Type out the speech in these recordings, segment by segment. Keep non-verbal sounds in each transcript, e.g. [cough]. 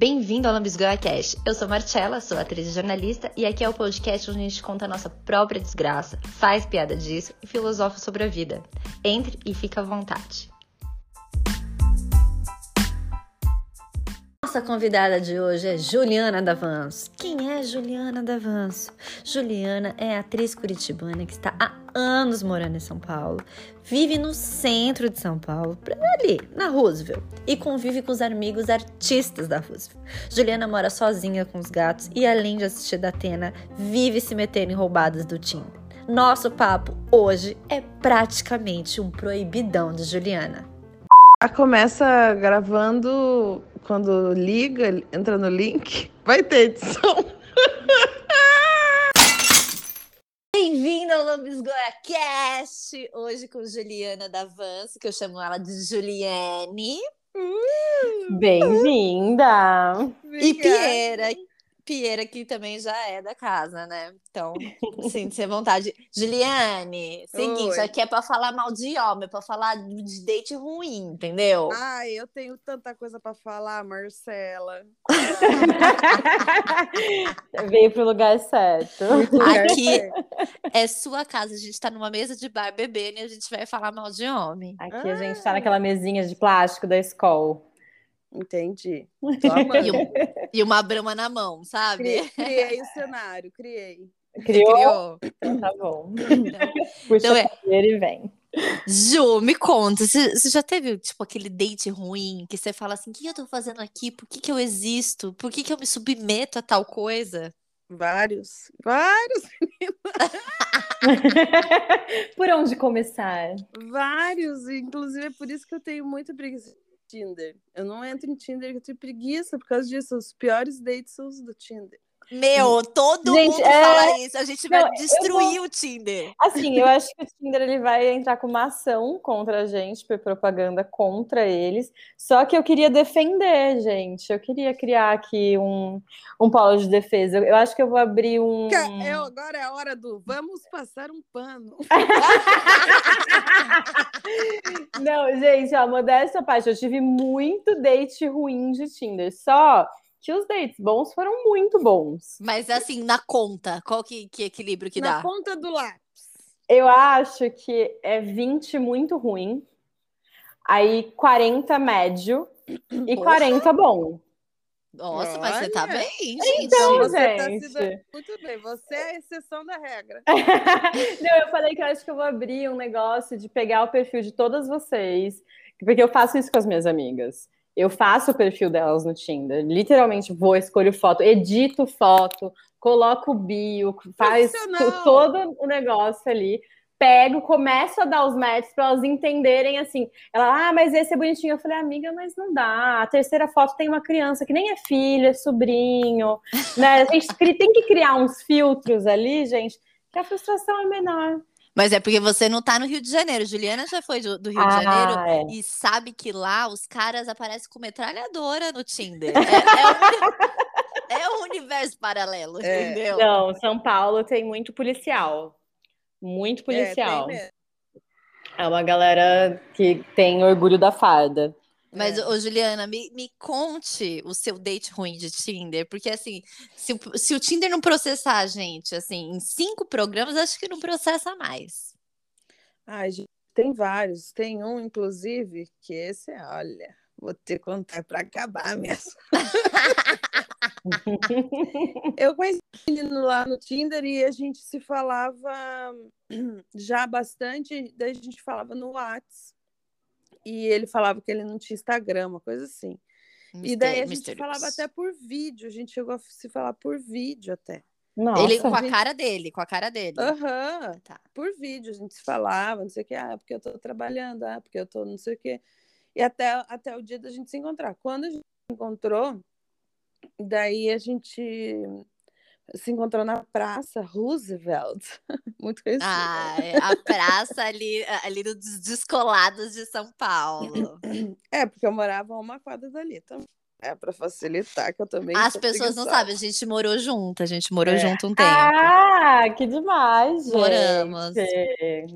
Bem-vindo ao Lambisgoia Cash. Eu sou Marcela, sou atriz e jornalista, e aqui é o podcast onde a gente conta a nossa própria desgraça, faz piada disso e filosofa sobre a vida. Entre e fica à vontade. Nossa convidada de hoje é Juliana Davanço. Quem é Juliana Davanço? Juliana é atriz curitibana que está há anos morando em São Paulo, vive no centro de São Paulo, ali, na Roosevelt, e convive com os amigos artistas da Roosevelt. Juliana mora sozinha com os gatos e, além de assistir da Atena, vive se metendo em roubadas do Tinder. Nosso papo hoje é praticamente um proibidão de Juliana. Começa gravando quando liga, entra no link, vai ter edição. [laughs] Bem-vindo ao Lambisgoia Cast! Hoje com Juliana Davanço, que eu chamo ela de Juliane. Bem-vinda! E Pieira, Pieira, que também já é da casa, né? Então, [laughs] sinta-se à vontade. Juliane, seguinte, Oi. aqui é pra falar mal de homem, é pra falar de date ruim, entendeu? Ai, eu tenho tanta coisa pra falar, Marcela. [laughs] Veio pro lugar certo. Aqui é sua casa, a gente tá numa mesa de bar bebendo e a gente vai falar mal de homem. Aqui a gente tá naquela mesinha de plástico da escola. Entendi. E, um- e uma brama na mão, sabe? Criei, [laughs] criei o cenário, criei. Criou? Criou. Então tá bom. Então, Puxa Então é- a cadeira e vem. Ju, me conta, você já teve, tipo, aquele date ruim que você fala assim, o que eu tô fazendo aqui? Por que que eu existo? Por que que eu me submeto a tal coisa? Vários, vários, [laughs] Por onde começar? vários. Inclusive, é por isso que eu tenho muita preguiça Tinder. Eu não entro em Tinder, eu tenho preguiça por causa disso. Os piores dates são os do Tinder. Meu, todo Gente, mundo é- fala isso, a gente vai Não, destruir o Tinder. Assim, eu acho que o Tinder ele vai entrar com uma ação contra a gente, por propaganda contra eles. Só que eu queria defender, gente. Eu queria criar aqui um, um polo de defesa. Eu, acho que eu vou abrir um. É, agora é a hora do vamos passar um pano. [laughs] Não, gente, ó, modéstia à parte, eu tive muito date ruim de Tinder. Só que os dates bons foram muito bons. Mas assim, na conta, qual que, que equilíbrio que Na dá? ponta do lápis. Eu acho que é 20 muito ruim, aí 40 médio e Poxa. 40 bom. Nossa, mas você tá Olha. bem, gente. Então, você tá se gente. dando muito bem. Você é a exceção da regra. [laughs] Não, eu falei que eu acho que eu vou abrir um negócio de pegar o perfil de todas vocês, porque eu faço isso com as minhas amigas. Eu faço o perfil delas no Tinder. Literalmente vou, escolho foto, edito foto, coloco o bio, faz todo o negócio ali. Pego, começo a dar os matches para elas entenderem assim. Ela, ah, mas esse é bonitinho. Eu falei, amiga, mas não dá. A terceira foto tem uma criança que nem é filho, é sobrinho. Né? A gente tem que criar uns filtros ali, gente, que a frustração é menor. Mas é porque você não tá no Rio de Janeiro. Juliana já foi do, do Rio de Ah, Janeiro é. e sabe que lá os caras aparecem com metralhadora no Tinder. [laughs] É, é um, é um universo paralelo, É. entendeu? Não, São Paulo tem muito policial. Muito policial. É, mesmo. É uma galera que tem orgulho da farda. Mas, É. ô, Juliana, me, me conte o seu date ruim de Tinder, porque assim, se, o- se o Tinder não processar a gente, assim, em cinco programas, acho que não processa mais. Ai, gente, tem vários. Tem um, inclusive, que esse é, olha, vou ter que contar para acabar mesmo. [laughs] Eu conheci um menino lá no Tinder e a gente se falava já bastante, daí a gente falava no Whats. E ele falava que ele não tinha Instagram, uma coisa assim. E daí a gente falava até por vídeo, a gente chegou a se falar por vídeo até. Nossa. Ele com a cara dele, com a cara dele. Aham, Tá. por vídeo a gente se falava, não sei o que, ah, porque eu tô trabalhando, ah, porque eu tô não sei o que. E até, até o dia da gente se encontrar. Quando a gente se encontrou, daí a gente se encontrou na praça Roosevelt, [laughs] muito conhecida. Ah, é a praça ali, ali dos descolados de São Paulo. É, porque eu morava uma quadra dali também. É para facilitar, que eu também. As pessoas não sabem, a gente morou junto, a gente morou É. junto um tempo. Ah, que demais, gente. Moramos.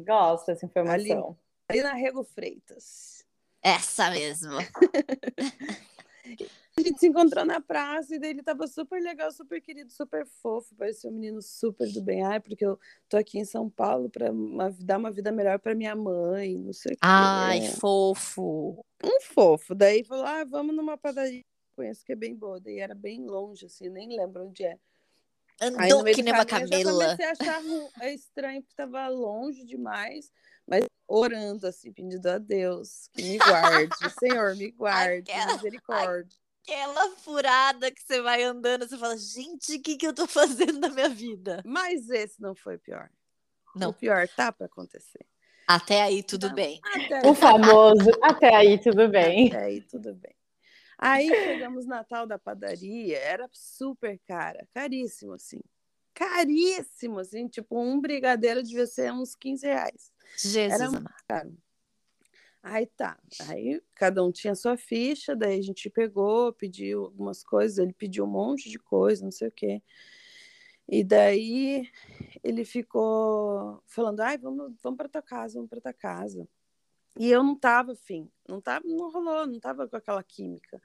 Gosto dessa informação. Ali na Rego Freitas. Essa mesmo. [laughs] A gente se encontrou na praça e daí ele tava super legal, super querido, super fofo. Parecia um menino super do bem. Ai, porque eu tô aqui em São Paulo pra uma- dar uma vida melhor pra minha mãe, não sei o quê. Ai, fofo. um fofo. Daí falou: ah, vamos numa padaria que eu conheço que é bem boa. Daí era bem longe, assim, nem lembro onde é. Andou que nem uma caminho eu camela. comecei a achar é estranho, porque tava longe demais, mas orando, assim, pedindo a Deus que me guarde. [laughs] Senhor, me guarde, Aquela- misericórdia. Aquela furada que você vai andando, você fala, gente, o que, que eu tô [laughs] fazendo na minha vida? Mas esse não foi pior. Não. O pior tá pra acontecer. Até aí, tudo Não. bem. Até O famoso, até aí tudo bem. [laughs] Até aí tudo bem. Aí chegamos na tal da padaria, era super cara, caríssimo, assim. Caríssimo, assim, tipo, um brigadeiro devia ser uns 15 reais. Jesus Era- amado. Aí tá, aí cada um tinha sua ficha, daí a gente pegou, pediu algumas coisas, ele pediu um monte de coisa, não sei o quê. E daí ele ficou falando, ai, vamos, vamos para tua casa, vamos para tua casa. E eu não tava afim, não tava, não rolou, não tava com aquela química.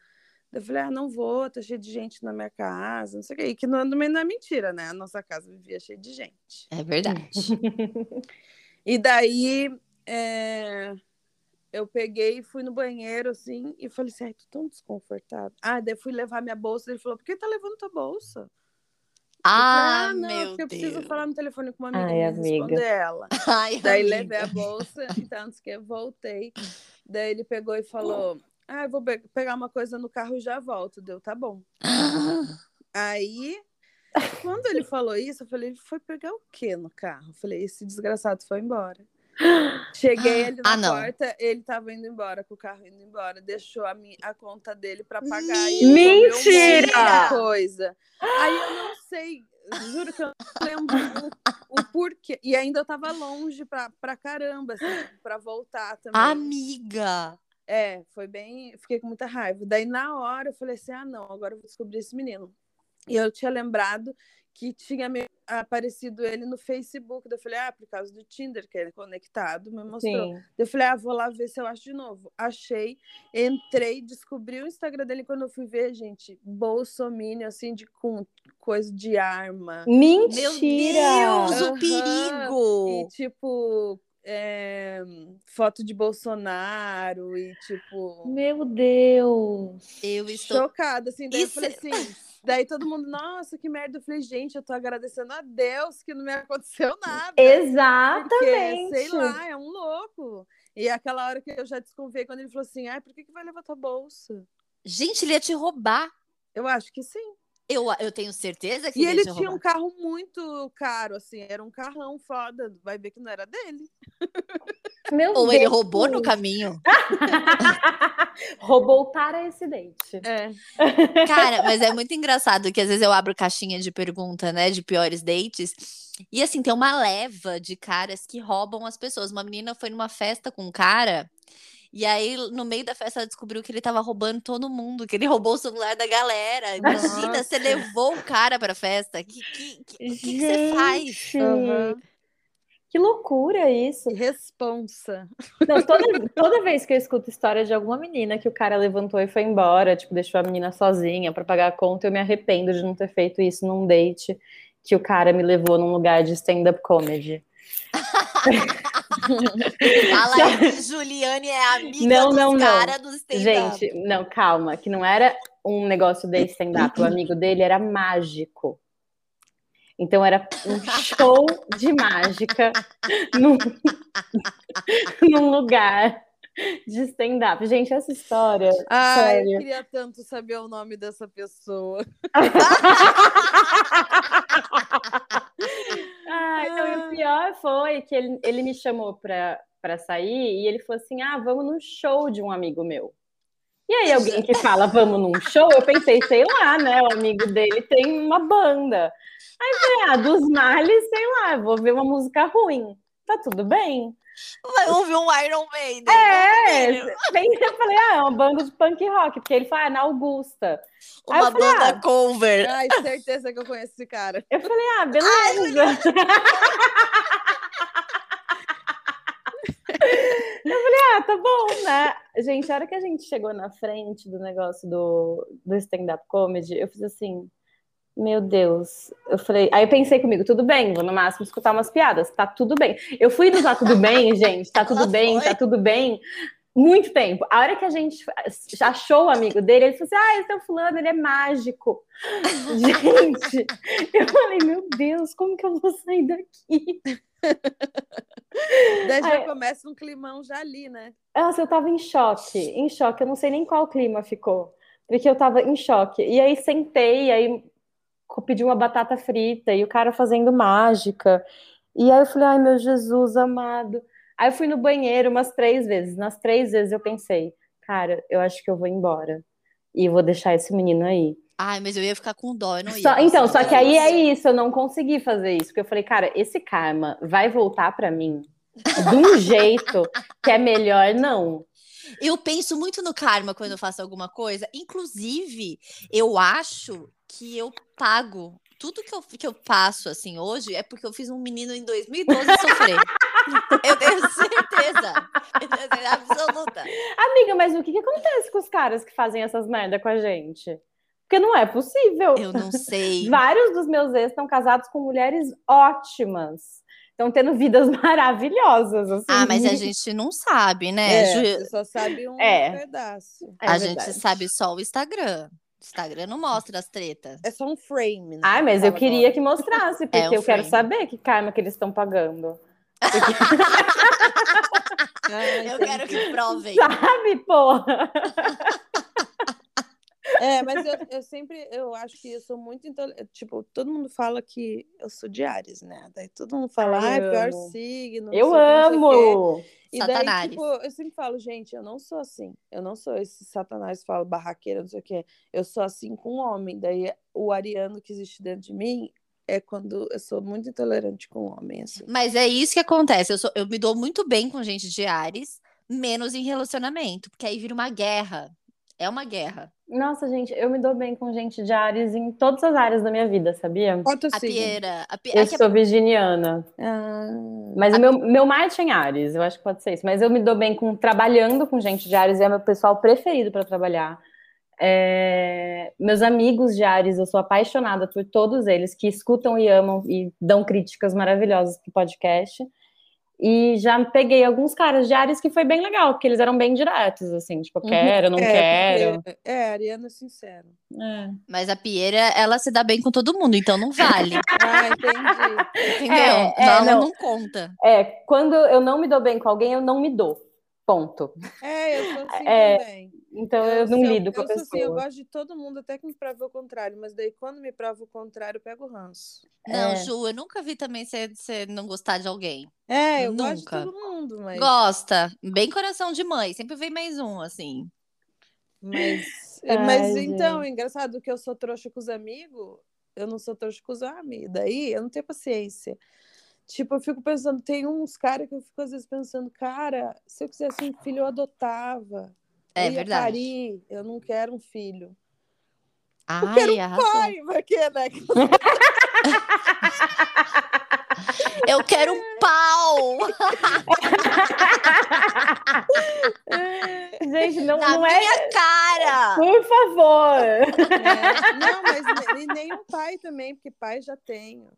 Eu falei, ah, não vou, tá cheio de gente na minha casa, não sei o quê. E que não, não é mentira, né? A nossa casa vivia cheia de gente. É verdade. [laughs] E daí é, eu peguei e fui no banheiro, assim, e falei assim, ai, tô tão desconfortável. Ah, daí fui levar minha bolsa, ele falou, por que tá levando tua bolsa? Ah, falei, não, meu porque eu preciso Deus. falar no telefone com uma amiga Ai, amiga. responder ela. [laughs] Ai, Daí amiga. levei a bolsa, então antes que eu voltei. Daí ele pegou e falou, ah, eu vou pe- pegar uma coisa no carro e já volto. Deu, tá bom. [laughs] Aí, quando ele falou isso, eu falei, foi pegar o quê no carro? Eu falei, esse desgraçado foi embora. Cheguei ali na Ah, porta, ele tava indo embora, com o carro indo embora, deixou a, a conta dele pra pagar. Mentira! coisa. Aí eu não sei, juro que eu não lembro o, o porquê. E ainda eu tava longe pra, pra caramba, assim, pra voltar também. Amiga. É, foi bem. Fiquei com muita raiva. Daí, na hora, eu falei assim: ah, não, agora eu vou descobrir esse menino. E eu tinha lembrado que tinha me aparecido ele no Facebook. Eu falei: ah, por causa do Tinder, que ele é conectado, me mostrou. Sim. Eu falei: ah, vou lá ver se eu acho de novo. Achei, entrei, descobri o Instagram dele. Quando eu fui ver, gente, bolsominion, assim, de com coisa de arma. Mentira! Meu Deus, o Aham. perigo. E, tipo, é, foto de Bolsonaro e, tipo. Meu Deus! Eu estou. chocada, assim. Daí Isso eu falei assim. Daí todo mundo, nossa, que merda. Eu falei, gente, eu tô agradecendo a Deus que não me aconteceu [laughs] nada. Exatamente! Porque, sei lá, é um louco. E aquela hora que eu já desconfiei, quando ele falou assim, ai, por que, que vai levar tua bolsa? Gente, ele ia te roubar. Eu acho que sim. Eu, eu tenho certeza que E ele, tinha um roubar. carro muito caro, assim, era um carrão foda. Vai ver que não era dele. [laughs] Meu Ou Deus. ele roubou no caminho. [laughs] Roubou para esse dente. É. Cara, mas é muito engraçado que às vezes eu abro caixinha de pergunta, né, de piores dates. E assim, tem uma leva de caras que roubam as pessoas. Uma menina foi numa festa com um cara. E aí, no meio da festa, ela descobriu que ele tava roubando todo mundo, que ele roubou o celular da galera. Imagina, Nossa. você levou o cara pra festa. O que, que, que, que que você faz? Aham. Que loucura isso. Responsa. Não, toda, toda vez que eu escuto história de alguma menina que o cara levantou e foi embora, tipo, deixou a menina sozinha pra pagar a conta, eu me arrependo de não ter feito isso num date que o cara me levou num lugar de stand-up comedy. [laughs] [laughs] Fala aí que Juliane é amiga Não, dos não, não. do stand-up. Gente, não, calma, que não era um negócio de stand-up. O amigo dele era mágico. Então era um show de mágica num, [laughs] num lugar de stand-up. Gente, essa história. Ai, eu queria tanto saber o nome dessa pessoa. [laughs] Ah, então, e o pior foi que ele, ele me chamou pra, pra sair e ele falou assim: ah, vamos num show de um amigo meu. E aí, alguém que fala, vamos num show, eu pensei, sei lá, né? O amigo dele tem uma banda. Aí eu falei, ah, dos males, sei lá, vou ver uma música ruim. Tá tudo bem. Vai ouvir um Iron Maiden. É, né? bem, eu falei, ah, é uma banda de punk rock, porque ele fala, ah, na Augusta. Uma falei, banda ah, cover. Ai, certeza que eu conheço esse cara. Eu falei, ah, beleza. eu falei, ah, tá bom, né? Gente, a hora que a gente chegou na frente do negócio do, do stand-up comedy, eu fiz assim, meu Deus. Eu falei, aí eu pensei comigo, tudo bem, vou no máximo escutar umas piadas, tá tudo bem. Eu fui no Tá Tudo Bem, [laughs] gente, tá tudo bem, tá tudo bem. Muito tempo. A hora que a gente achou o amigo dele, ele falou assim: Ah, esse é o fulano, ele é mágico. [laughs] gente, eu falei, meu Deus, como que eu vou sair daqui? Daí já Aí- começa um climão já ali, né? Nossa, eu tava em choque, em choque. Eu não sei nem qual clima ficou, porque eu tava em choque. E aí sentei, e aí co- pedi uma batata frita e o cara fazendo mágica. E aí eu falei, ai meu Jesus amado. Aí eu fui no banheiro umas três vezes. Nas três vezes eu pensei, cara, eu acho que eu vou embora. E vou deixar esse menino aí. Ai, mas eu ia ficar com dó, eu não ia. Só- então, só que aí é isso. isso, eu não consegui fazer isso, porque eu falei, cara, esse karma vai voltar pra mim de um [laughs] jeito que é melhor não. Eu penso muito no karma quando eu faço alguma coisa. Inclusive, eu acho que eu pago. Tudo que eu, que eu passo, assim, hoje, é porque eu fiz um menino em 2012 sofrer. [laughs] eu tenho certeza. Eu tenho certeza absoluta. Amiga, mas o que, que acontece com os caras que fazem essas merda com a gente? Porque não é possível. Eu não sei. [laughs] Vários dos meus ex estão casados com mulheres ótimas. Estão tendo vidas [laughs] maravilhosas. Assim. Ah, mas a gente não sabe, né? É, Ju- você só sabe um É. pedaço. É a verdade. gente sabe só o Instagram. O Instagram não mostra as tretas. É só um frame, né? Ai, mas eu queria agora. que mostrasse, porque [laughs] É um eu quero frame. saber que karma que eles estão pagando. Ah, [laughs] Eu quero que provem. [laughs] Sabe, porra? É, mas eu, eu sempre, eu acho que eu sou muito intolerante. Tipo, todo mundo fala que eu sou de Ares, né? Daí todo mundo fala, Ai, ah, é pior signo. Eu sei o que, não sei o quê." amo! E daí, Satanares. tipo, eu sempre falo, gente, eu não sou assim. Eu não sou esse satanás que fala barraqueira, não sei o quê. Eu sou assim com o homem. Daí o ariano que existe dentro de mim é quando eu sou muito intolerante com o homem, assim. Mas é isso que acontece. Eu, sou- eu me dou muito bem com gente de Ares, menos em relacionamento, porque aí vira uma guerra. É uma guerra. Nossa, gente, eu me dou bem com gente de Ares em todas as áreas da minha vida, sabia? Qual teu A signo? pieira. A pi... Eu é que a- sou virginiana. Ah, Mas o meu, meu Marte é em Ares, eu acho que pode ser isso. Mas eu me dou bem com trabalhando com gente de Ares, é meu pessoal preferido para trabalhar. É, meus amigos de Ares, eu sou apaixonada por todos eles que escutam e amam e dão críticas maravilhosas pro podcast. E já peguei alguns caras de Ares que foi bem legal, porque eles eram bem diretos, assim, tipo, eu Uhum. quero, não é, quero. porque- é, ariano é sincero. É. Mas a pieira, ela se dá bem com todo mundo, então não vale. [laughs] Ah, entendi. Entendeu? É, é, não, não. não conta. É, quando eu não me dou bem com alguém, eu não me dou. Ponto. É, eu sou assim É, também. Então eu não se lido com a eu pessoa. assim, eu gosto de todo mundo, até que me prove o contrário. Mas daí, quando me prova o contrário, eu pego ranço. Não, É. Ju, eu nunca vi também você não gostar de alguém. É, eu gosto de Nunca. todo mundo, mas... Gosta. Bem coração de mãe. Sempre vem mais um, assim. Mas, [laughs] Ai, mas então, é engraçado que eu sou trouxa com os amigos, eu não sou trouxa com os homens. Daí eu não tenho paciência. Tipo, eu fico pensando, tem uns caras que eu fico às vezes pensando, cara, se eu quisesse um filho, eu adotava. É eu verdade. parir, eu não quero um filho. Ai, quero arrasou. Pai, mas que, né? [laughs] Eu quero um pau! [laughs] Gente, não, Na não é. minha cara! Por favor! É, não, mas ne- nem um pai também, porque pai já tenho.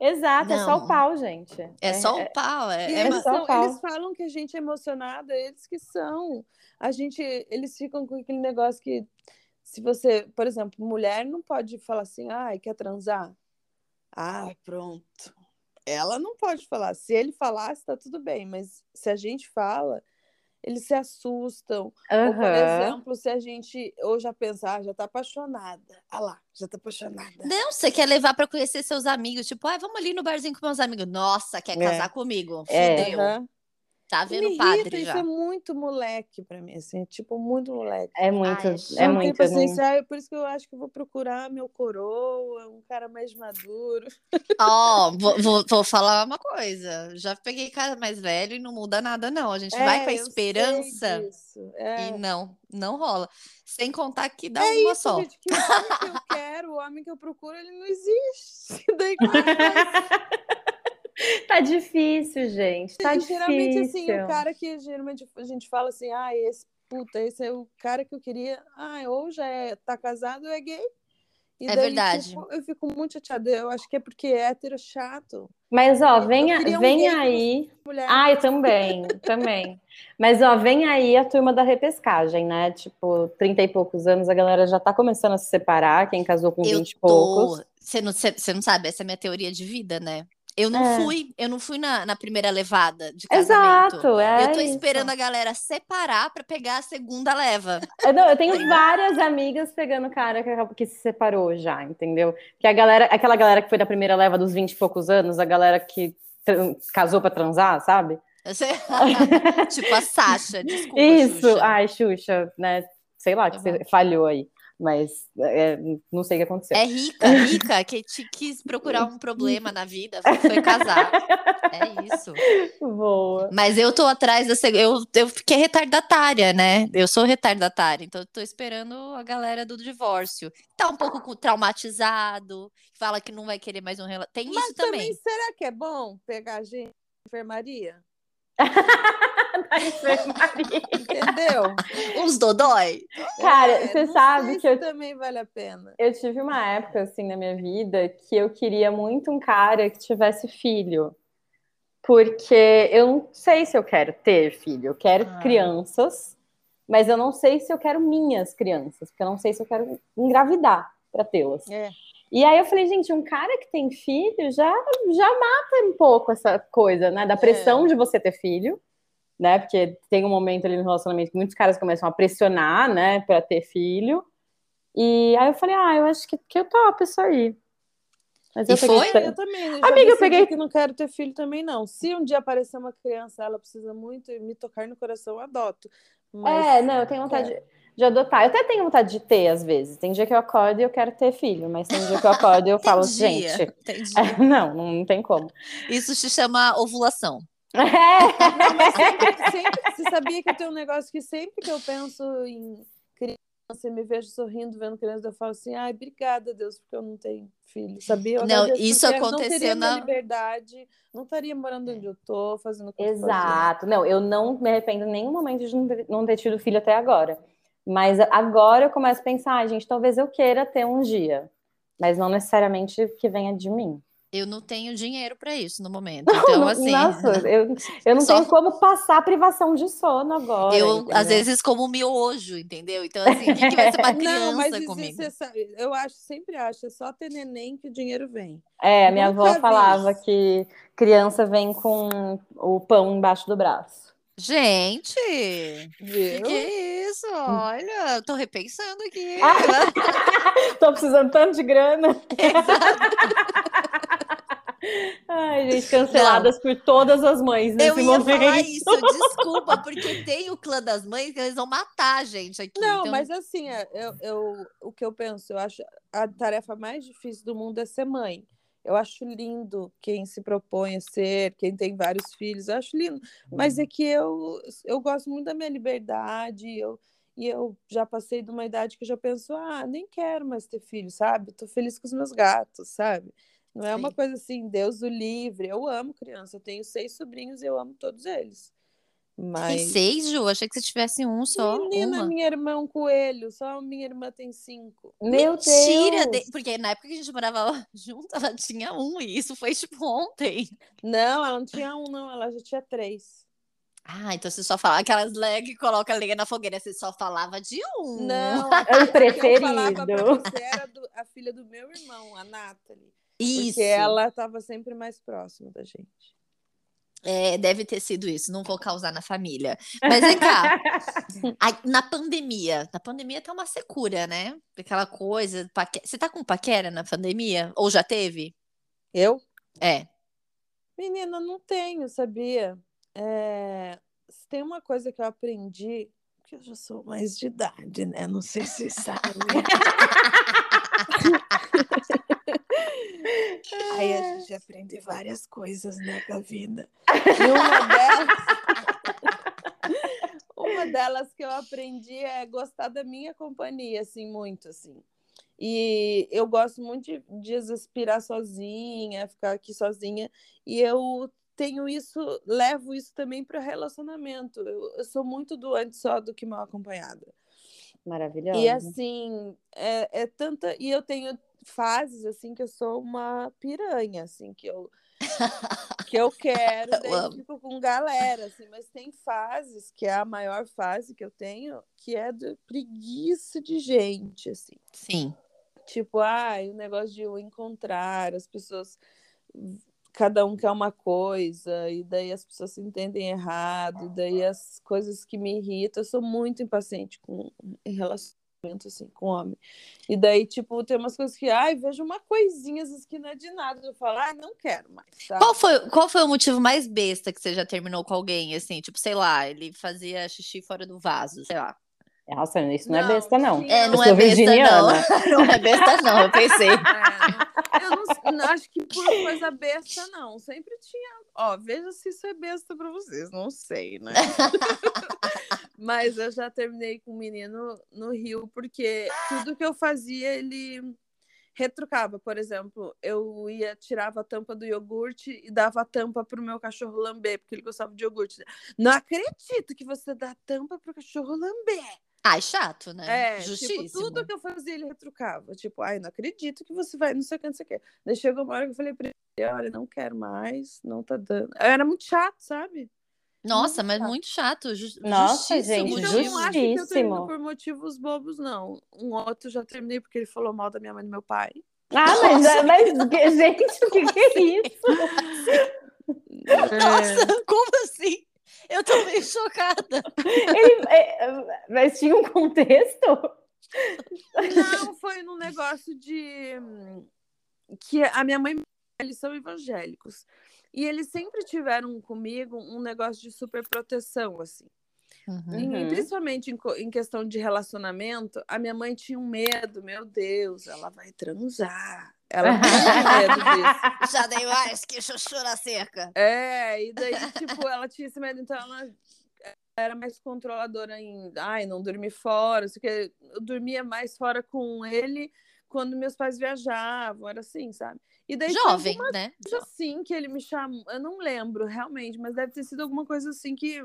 Exato, é só Não. o pau, gente. É só o pau. É, é eles, só são- pau. eles falam que a gente é emocionada, eles que são. A gente, eles ficam com aquele negócio que, se você, por exemplo, mulher não pode falar assim, ai, quer transar? Ah, pronto. Ela não pode falar. Se ele falasse, tá tudo bem, mas se a gente fala, eles se assustam. Ou, por exemplo, se a gente ou já pensar, ah, já tá apaixonada. Ah lá, já tá apaixonada. Não, você quer levar pra conhecer seus amigos. Tipo, ah, vamos ali no barzinho com meus amigos. Nossa, quer É. casar comigo? É. Fudeu. Tá Me vendo o irrita, padre isso já. é muito moleque pra mim, assim, tipo, muito moleque. É muito, Ai, é tenho muito. eu não- paciência, ah, é por isso que eu acho que eu vou procurar meu coroa, um cara mais maduro. Ó, vou, vou, vou falar uma coisa. Já peguei cara mais velho e não muda nada, não. A gente vai É, com a esperança É, e não, não rola. Sem contar que dá é uma isso, só. gente, que o homem que eu quero, o homem que eu procuro, ele não existe. [laughs] Daí é vai [laughs] Tá difícil, gente. Tá E geralmente, difícil. assim, o cara que geralmente a gente fala assim, ah, esse puta, esse é o cara que eu queria. Ah, ou já é, tá casado ou é gay. E É daí, verdade. tipo, eu fico muito chateada. Eu acho que é porque é hétero chato. Mas, ó, vem, a- um vem com aí. Ah, também, também. Mas, ó, vem aí a turma da repescagem, né? Tipo, 30 e poucos anos, a galera já tá começando a se separar, quem casou com Eu 20 e poucos. tô. Você não, você você não sabe, essa é a minha teoria de vida, né? Eu não É. fui, eu não fui na, na primeira levada de casamento. Exato, é eu tô isso. esperando a galera separar pra pegar a segunda leva. Eu, não, eu tenho várias amigas pegando cara que, que se separou já, entendeu? Que a galera, aquela galera que foi da primeira leva dos 20 e poucos anos, a galera que casou pra transar, sabe? [laughs] Tipo a Sasha, desculpa. Isso, Xuxa. ai, Xuxa, né? Sei lá que você falhou aí, mas é, não sei o que aconteceu. É rica, [laughs] rica, que te quis procurar um problema na vida, foi casar. [laughs] É isso. Boa. Mas eu tô atrás da seg- eu Eu fiquei retardatária, né? Eu sou retardatária, então eu tô esperando a galera do divórcio. Tá um pouco traumatizado, fala que não vai querer mais um relacionamento. Tem Mas isso também. será que é bom pegar gente na enfermaria? [laughs] Da enfermaria. Entendeu? Uns dodói. Cara, É, você sabe que se eu- também vale a pena. Eu tive uma época, assim, na minha vida que eu queria muito um cara que tivesse filho. Porque eu não sei se eu quero ter filho. Eu quero Ah. crianças, mas eu não sei se eu quero minhas crianças. Porque eu não sei se eu quero engravidar para tê-las. É. E aí eu falei, gente, um cara que tem filho já, já mata um pouco essa coisa, né? Da pressão de você ter filho, né? Porque tem um momento ali no relacionamento que muitos caras começam a pressionar, né, para ter filho. E aí eu falei, ah, eu acho que, que eu topo isso aí. Mas E eu peguei foi? tan- Eu também. eu Amiga, eu peguei- que não quero ter filho também, não. Se um dia aparecer uma criança, ela precisa muito me tocar no coração, eu adoto. Mas É, não, eu tenho vontade de, de adotar. Eu até tenho vontade de ter, às vezes. Tem dia que eu acordo e eu quero ter filho, mas tem dia que eu acordo e eu falo, Tem dia, gente, tem é, [laughs] não, não tem como. Isso se chama ovulação. É. Não, mas sempre, sempre- você sabia que eu tenho um negócio que sempre que eu penso em criança, eu me vejo sorrindo, vendo criança, eu falo assim, ai, obrigada, Deus, porque eu não tenho filho, sabia? Eu Não, agradeço, isso aconteceu não na- liberdade, não estaria morando onde eu tô, fazendo fazendo. Exato. Não, eu não me arrependo em nenhum momento de não ter, não ter tido filho até agora. Mas agora eu começo a pensar, ah, gente, talvez eu queira ter um dia. Mas não necessariamente que venha de mim. Eu não tenho dinheiro pra isso no momento. [laughs] Então, Não- assim. Nossa, eu, eu não [laughs] Só- tenho como passar privação de sono agora. Eu, entendeu? às vezes, como miojo, entendeu? Então, assim, o que, que vai ser uma [laughs] criança Não, mas isso, comigo? você sabe, eu acho, sempre acho, é só ter neném que o dinheiro vem. É, a minha Nunca avó vi falava isso. que criança vem com o pão embaixo do braço. Gente, que Viu? que é isso? Olha, eu tô repensando aqui. [laughs] Tô precisando tanto de grana. [laughs] [laughs] Ai, gente, canceladas por todas as mães nesse Eu ia momento. falar isso, desculpa, porque tem o clã das mães que eles vão matar a gente aqui. Não, então- mas assim, é, eu, eu, o que eu penso, eu acho a tarefa mais difícil do mundo é ser mãe. Eu acho lindo quem se propõe a ser, quem tem vários filhos, eu acho lindo. Mas é que eu, eu gosto muito da minha liberdade, eu, e eu já passei de uma idade que eu já penso, ah, nem quero mais ter filho, sabe? Tô feliz com os meus gatos, sabe? Não é uma Sim. coisa assim, Deus o livre. Eu amo criança, eu tenho seis sobrinhos e eu amo todos eles. Tem Mas. seis, Ju? Achei que você tivesse um só. Menina, uma. minha irmã é um coelho, só minha irmã tem cinco. Meu Mentira! Deus! de- Porque na época que a gente morava [laughs] junto, ela tinha um, e isso foi tipo ontem. Não, ela não tinha um, não, ela já tinha três. Ah, então você só falava aquelas leg que coloca a lenha na fogueira, você só falava de um. Não, [laughs] É o que eu falava pra preferido. você era do- a filha do meu irmão, a Nathalie. Isso. Porque ela estava sempre mais próxima da gente. É, deve ter sido isso, não vou causar na família. Mas vem cá, [laughs] a- na pandemia, na pandemia tá uma secura, né? Aquela coisa, paque... você tá com paquera na pandemia? Ou já teve? Eu? É. Menina, não tenho, sabia? É, Tem uma coisa que eu aprendi, que eu já sou mais de idade, né? Não sei se vocês sabem. [laughs] Aí a gente aprende várias coisas, né, com a vida. E uma [laughs] delas, uma delas que eu aprendi é gostar da minha companhia, assim, muito, assim. E eu gosto muito de, de expirar sozinha, ficar aqui sozinha. E eu tenho isso, levo isso também para relacionamento. Eu, eu sou muito doente só do que mal acompanhada. Maravilhosa. E assim, é, é tanta. E eu tenho fases assim que eu sou uma piranha, assim, que eu [laughs] que eu quero, daí fico com galera, assim, mas tem fases, que é a maior fase que eu tenho, que é de preguiça de gente, assim. Sim. Tipo, ai, o negócio de eu encontrar, as pessoas, cada um quer uma coisa, e daí as pessoas se entendem errado, e daí as coisas que me irritam, eu sou muito impaciente com, em relacionamento, assim, com homem. E daí, tipo, tem umas coisas que, ai, vejo uma coisinha, às vezes que não é de nada, eu falo, ai, não quero mais, sabe? Qual foi, qual foi o motivo mais besta que você já terminou com alguém, assim? Tipo, sei lá, ele fazia xixi fora do vaso, sei lá. Nossa, isso não, Não, é besta, não. É, não sou é besta, virginiana. não. [laughs] Não é besta, não, eu pensei. [laughs] É, não- eu não, não acho que por coisa besta, não. Sempre tinha. Ó, veja se isso é besta pra vocês, não sei, né? [laughs] Mas eu já terminei com um menino no Rio, porque tudo que eu fazia, ele retrucava. Por exemplo, eu ia, tirava a tampa do iogurte e dava a tampa pro meu cachorro lamber, porque ele gostava de iogurte. Não acredito que você dá tampa pro cachorro lamber. Ai, chato, né? É, Justíssimo. tipo, tudo que eu fazia ele retrucava. Tipo, ai, não acredito que você vai, não sei o que, não sei o que. Daí chegou uma hora que eu falei pra ele, olha, não quero mais, não tá dando. Eu era muito chato, sabe? Nossa, mas chato. muito chato. Nossa, justíssimo, gente, eu não acho que eu Justíssimo. termino por motivos bobos, não. Um outro já terminei porque ele falou mal da minha mãe e do meu pai. Ah, [laughs] mas, mas, gente, o que, que é isso? Nossa, como assim? Eu tô meio chocada. Ele, é, mas tinha um contexto? Não, foi num negócio de hum, que a minha mãe eles são evangélicos. E eles sempre tiveram comigo um negócio de super proteção, assim. Uhum. E Uhum. principalmente em, em questão de relacionamento, a minha mãe tinha um medo, meu Deus, ela vai transar. Ela tinha [laughs] medo disso. Já dei mais que chuchu na cerca. É, e daí, tipo, ela tinha esse medo, então ela era mais controladora em, ai, não dormir fora, assim, que eu dormia mais fora com ele quando meus pais viajavam, era assim, sabe? E daí Jovem, alguma né? coisa assim que ele me chamou, eu não lembro realmente, mas deve ter sido alguma coisa assim que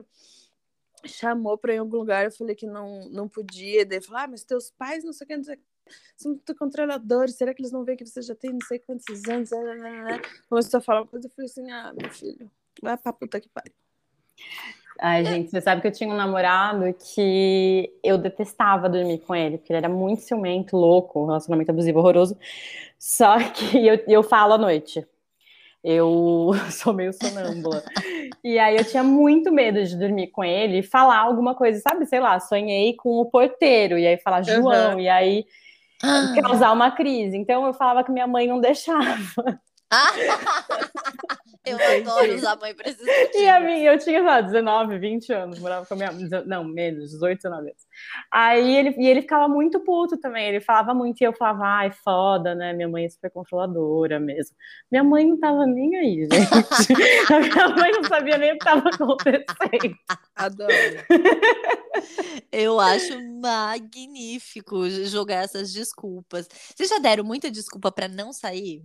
chamou para ir em algum lugar, eu falei que não, não podia, daí ele falou, ah, mas teus pais não sei o que, não sei o que, são muito controladores, será que eles não veem que você já tem não sei quantos anos? Começou a falar uma coisa, eu falei assim, ah, meu filho, vai pra puta que pariu. Ai, gente, você sabe que eu tinha um namorado que eu detestava dormir com ele, porque ele era muito ciumento, louco, um relacionamento abusivo horroroso. Só que eu, eu falo à noite. Eu [laughs] sou meio sonâmbula. E aí eu tinha muito medo de dormir com ele e falar alguma coisa, sabe? Sei lá, sonhei com o porteiro, e aí falar João, Uhum. e aí causar uma crise. Então eu falava que minha mãe não [laughs] deixava. [laughs] Eu Entendi. adoro usar mãe esses E a minha, eu tinha, lá, 19, 20 anos, morava com a minha. Não, menos, 18, 19 anos. Aí ele, e ele ficava muito puto também. Ele falava muito e eu falava, ai, foda, né? Minha mãe é super controladora mesmo. Minha mãe não tava nem aí, gente. [laughs] a minha mãe não sabia nem o que tava acontecendo. Adoro. Eu acho magnífico jogar essas desculpas. Vocês já deram muita desculpa pra não sair?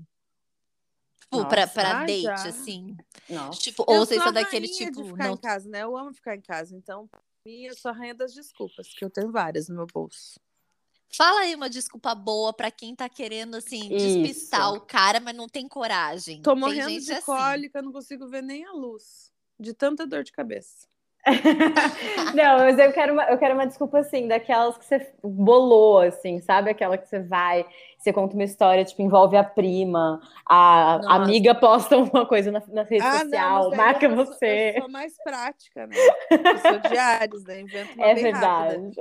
Tipo, pra, Nossa, pra ah, date, já. assim. Nossa. Tipo, ou vocês são daquele tipo. de ficar Não... em casa, né? Eu amo ficar em casa, então pra mim eu sou a rainha das desculpas, que eu tenho várias no meu bolso. Fala aí uma desculpa boa pra quem tá querendo, assim, Isso. despistar o cara, mas não tem coragem. Tô Tem morrendo de assim. cólica, não consigo ver nem a luz. De tanta dor de cabeça. [laughs] Não, mas eu quero, uma, eu quero uma desculpa assim, daquelas que você bolou, assim, sabe? Aquela que você vai, você conta uma história, tipo, envolve a prima, a Nossa. amiga posta uma coisa na, na rede Ah, social, daí marca eu sou- você. Eu sou mais prática, né? Eu sou diários, né? Invento uma É rápida. verdade.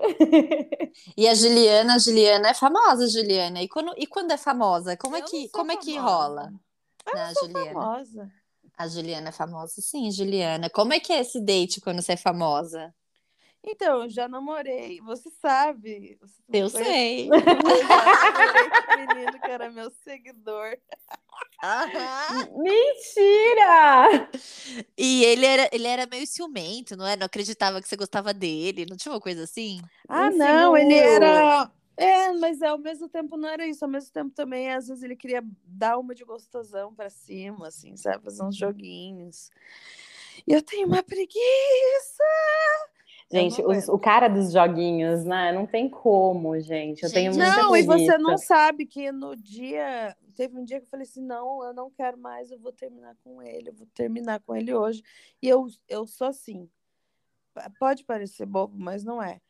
E a Juliana, a Juliana é famosa, Juliana. E quando, e quando é famosa? Como é Eu não que, sou como é que famosa. rola? Na Sou Juliana. famosa. A Juliana é famosa, sim, Juliana. Como é que é esse date quando você é famosa? Então, eu já namorei. Você sabe. Você não Eu conhece? sei. Eu já namorei com um menino que era meu seguidor. Mentira! E ele era, ele era meio ciumento, não é? Não acreditava que você gostava dele. Não tinha uma coisa assim? Ah, Inseguro. não, ele era. É, mas ao mesmo tempo não era isso. Ao mesmo tempo também, às vezes, ele queria dar uma de gostosão pra cima, assim, sabe? Fazer uns joguinhos. E eu tenho uma preguiça. Eu Gente, os- o cara dos joguinhos, né? Não tem como, gente. Eu tenho Gente, muita Não, e você preguiça. não sabe que no dia. Teve um dia que eu falei assim: não, eu não quero mais, eu vou terminar com ele, eu vou terminar com ele hoje. E eu, eu sou assim. Pode parecer bobo, mas não é.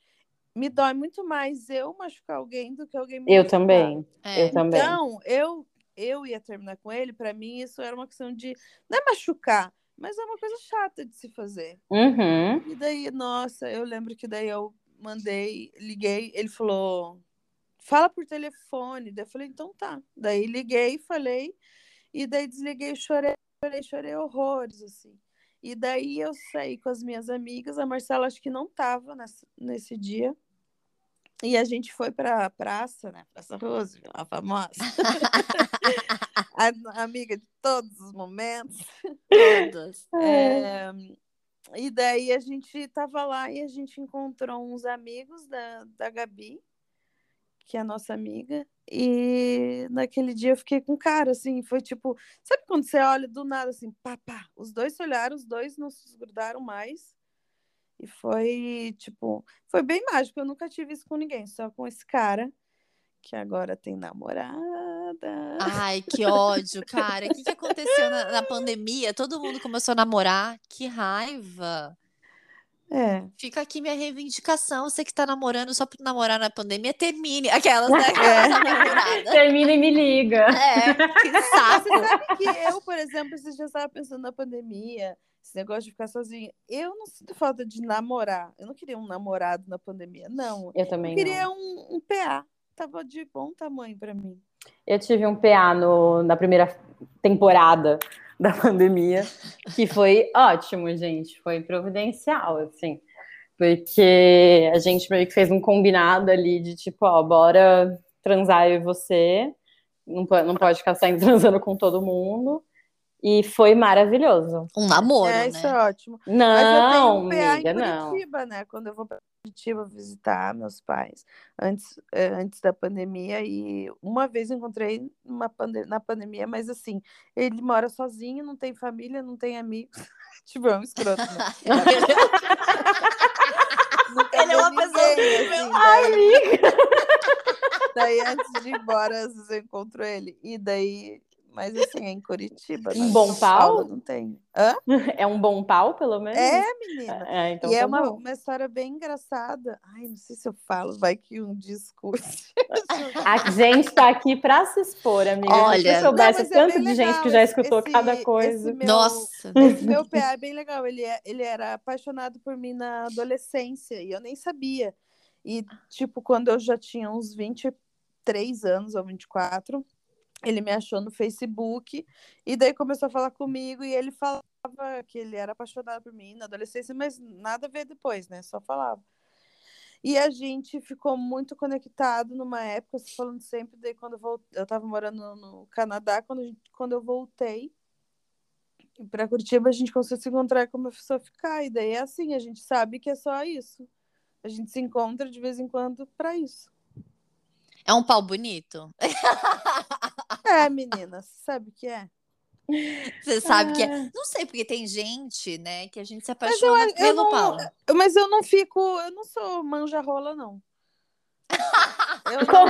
Me dói muito mais eu machucar alguém do que alguém me Eu machucar. também. É. Eu também. Então, eu, eu ia terminar com ele, pra mim isso era uma questão de. Não é machucar, mas é uma coisa chata de se fazer. Uhum. E daí, nossa, eu lembro que daí eu mandei, liguei, ele falou, fala por telefone. Daí eu falei, então tá. Daí liguei, falei, e daí desliguei, chorei, chorei, chorei horrores, assim. E daí eu saí com as minhas amigas, a Marcela acho que não tava nessa, nesse dia. E a gente foi pra praça, né? Praça Roosevelt, a famosa. a, [laughs] a amiga de todos os momentos. [laughs] Todas. É, e daí a gente tava lá e a gente encontrou uns amigos da, da Gabi, que é a nossa amiga, e naquele dia eu fiquei com cara, assim, foi tipo, sabe quando você olha do nada, assim, pá, pá, os dois se olharam, os dois não se grudaram mais, e foi, tipo, foi bem mágico, eu nunca tive isso com ninguém, só com esse cara, que agora tem namorada. Ai, que ódio, cara. O que, que aconteceu na, na pandemia? Todo mundo começou a namorar. Que raiva. É, Fica aqui minha reivindicação. Você que tá namorando só por namorar na pandemia, termine. Aquelas, né? [laughs] É. Termina e me liga. É, que [laughs] saco. Você sabe que eu, por exemplo, esses dias estava pensando na pandemia, esse negócio de ficar sozinha. Eu não sinto falta de namorar. Eu não queria um namorado na pandemia, não. Eu também Eu queria não. um, um PA. Tava de bom tamanho para mim. Eu tive um PA no, na primeira temporada [laughs] da pandemia, que foi ótimo, gente. Foi providencial, assim. Porque a gente meio que fez um combinado ali de tipo, ó, bora transar eu e você. Não não pode ficar saindo [laughs] transando com todo mundo. E foi maravilhoso. Um namoro, é, né? isso é ótimo. Mas eu Não, tenho um PA amiga, em não. Curitiba, né? Quando eu vou para Curitiba visitar meus pais, antes, eh, antes da pandemia, e uma vez encontrei numa pande na pandemia, mas assim, ele mora sozinho, não tem família, não tem amigos. tipo, é um escroto, né? [laughs] Ele é uma pessoa horrível. assim, daí, [laughs] daí, antes de ir embora, às vezes eu encontro ele. E daí, mas assim, é em Curitiba. Um né? bom São Paulo pau? Não tem. Hã? [laughs] É um bom pau, pelo menos? É, menina. É, então e é tá uma, bom. uma história bem engraçada. Ai, não sei se eu falo, vai que um discurso. [laughs] A gente tá aqui pra se expor, amiga. Se Olha- você soubesse mas é tanto bem de gente que já escutou esse- cada esse coisa. meu- Nossa. Esse meu PA é bem legal. Ele, é, ele era apaixonado por mim na adolescência e eu nem sabia. E, tipo, quando eu já tinha uns 23 anos ou 24, ele me achou no Facebook e daí começou a falar comigo e ele falava que ele era apaixonado por mim na adolescência, mas nada ver depois, né? Só falava. E a gente ficou muito conectado numa época, se falando sempre, daí quando eu voltei, eu tava morando no, Canadá, quando, gente- quando eu voltei para Curitiba, a gente a se encontrar e começou a ficar. E daí é assim, a gente sabe que é só isso. A gente se encontra de vez em quando para isso. É um pau bonito? [laughs] É, menina, sabe o que é? Você sabe que é. Ah. Não sei, porque tem gente, né, que a gente se Mas eu, apaixona eu pelo não, pau. Mas eu não fico, eu não sou manja-rola, não. Eu [laughs] não sou.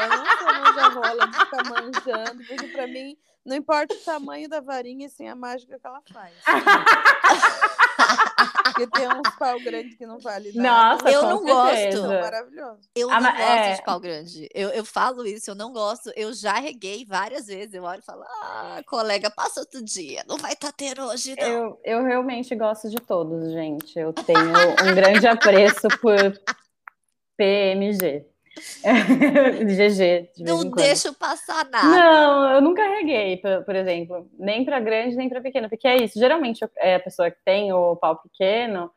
Eu não sou manja-rola de ficar manjando, porque pra mim não importa o tamanho da varinha, assim, a mágica que ela faz. [laughs] [laughs] Porque tem uns pau grandes que não vale nada. Nossa, Eu com não gosto. certeza. São maravilhosos. Eu Ah, não mas- gosto é. de pau grande. Eu, eu falo isso, eu não gosto. Eu já reguei várias vezes. Eu olho e falo, ah, colega, passa outro dia. Não vai estar ter hoje, não. Eu, eu realmente gosto de todos, gente. Eu tenho um grande apreço por PMG. GG, [laughs] de Não deixo passar nada. Não, eu nunca reguei, por, por exemplo, nem para grande nem para pequeno, porque é isso. Geralmente é a pessoa que tem o pau pequeno,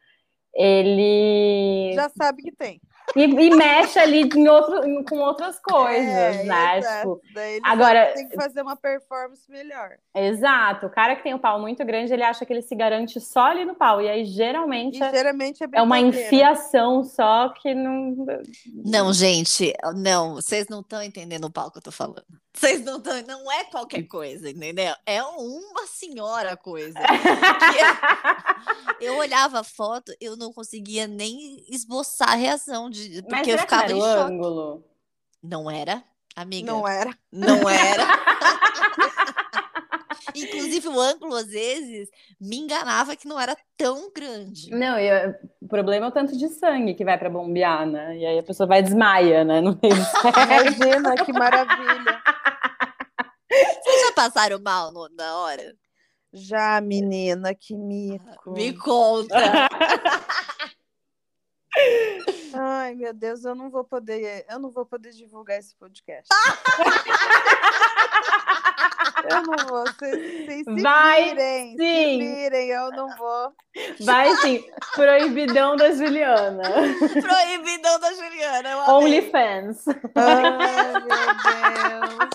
ele Já sabe que tem. E, e mexe ali em outro, em- com outras coisas, É, né? exato. Tipo, agora- tem que fazer uma performance melhor. exato. O cara que tem o pau muito grande, ele acha que ele se garante só ali no pau. E aí, geralmente, E geralmente é é uma enfiação só que não. Não, gente, não, vocês não estão entendendo o pau que eu tô falando. Vocês não estão, não é qualquer coisa, entendeu? É uma senhora coisa. Eu, eu olhava a foto, eu não conseguia nem esboçar a reação de Mas porque eu será que ficava não em choque. ângulo? Não era, amiga. Não era. Não [laughs] era. Inclusive, o ângulo, às vezes, me enganava que não era tão grande. Não, e, eh, o problema é o tanto de sangue que vai pra bombear, né? E aí a pessoa vai desmaia, né? No meio [laughs] Imagina que maravilha. Vocês já passaram mal no- na hora? Já, menina, que mico. Me conta. [laughs] Ai, meu Deus, eu não vou poder, eu não vou poder divulgar esse podcast. [laughs] eu não vou, vocês, vocês se Vai virem, sim. se virem, eu não vou. Vai sim, proibidão da Juliana. Proibidão da Juliana. Eu amei. OnlyFans. Ai, meu Deus.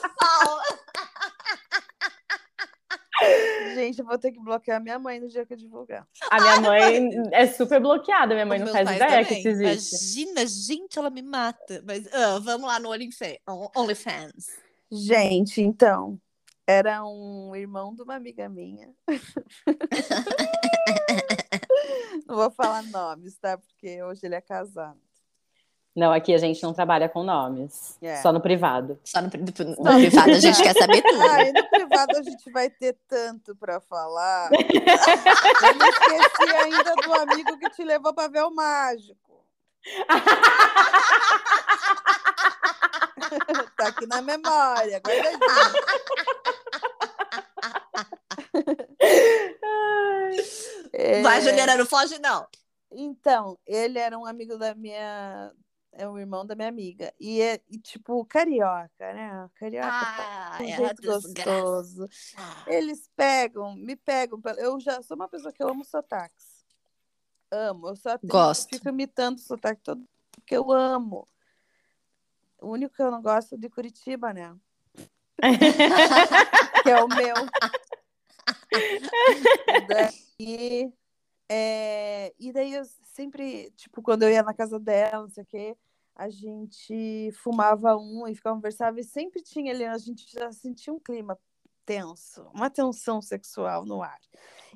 Gente, eu vou ter que bloquear minha mãe no dia que eu divulgar. A minha mãe é super bloqueada, minha mãe Os não faz ideia que também. isso existe. Imagina, gente, ela me mata. Mas ah, vamos lá no OnlyFans. OnlyFans. Gente, então, era um irmão de uma amiga minha. [laughs] Não vou falar nomes, tá? Porque hoje ele é casado. Não, aqui a gente não trabalha com nomes. É. Só no privado. Só no, pri- no privado a gente quer saber tudo. [laughs] Ah, e no privado a gente vai ter tanto pra falar. [laughs] Eu não esqueci ainda do amigo que te levou pra ver o mágico. [laughs] tá aqui na memória, guardadinho. É, Vai, Juliana, não foge, não. Então, ele era um amigo da minha. É um irmão da minha amiga. E é, e, tipo, carioca, né? Carioca. Ah, um é jeito gostoso. Eles pegam, me pegam. Eu já sou uma pessoa que eu amo sotaques. Amo. Eu só tenho- Gosto. fico imitando o sotaque todo porque eu amo. O único que eu não gosto é de Curitiba, né? [laughs] que é o meu. [laughs] Daí, é, e daí eu sempre, tipo, quando eu ia na casa dela, não sei o quê, a gente fumava um e ficava conversava e sempre tinha ali, a gente já sentia um clima tenso, uma tensão sexual no ar.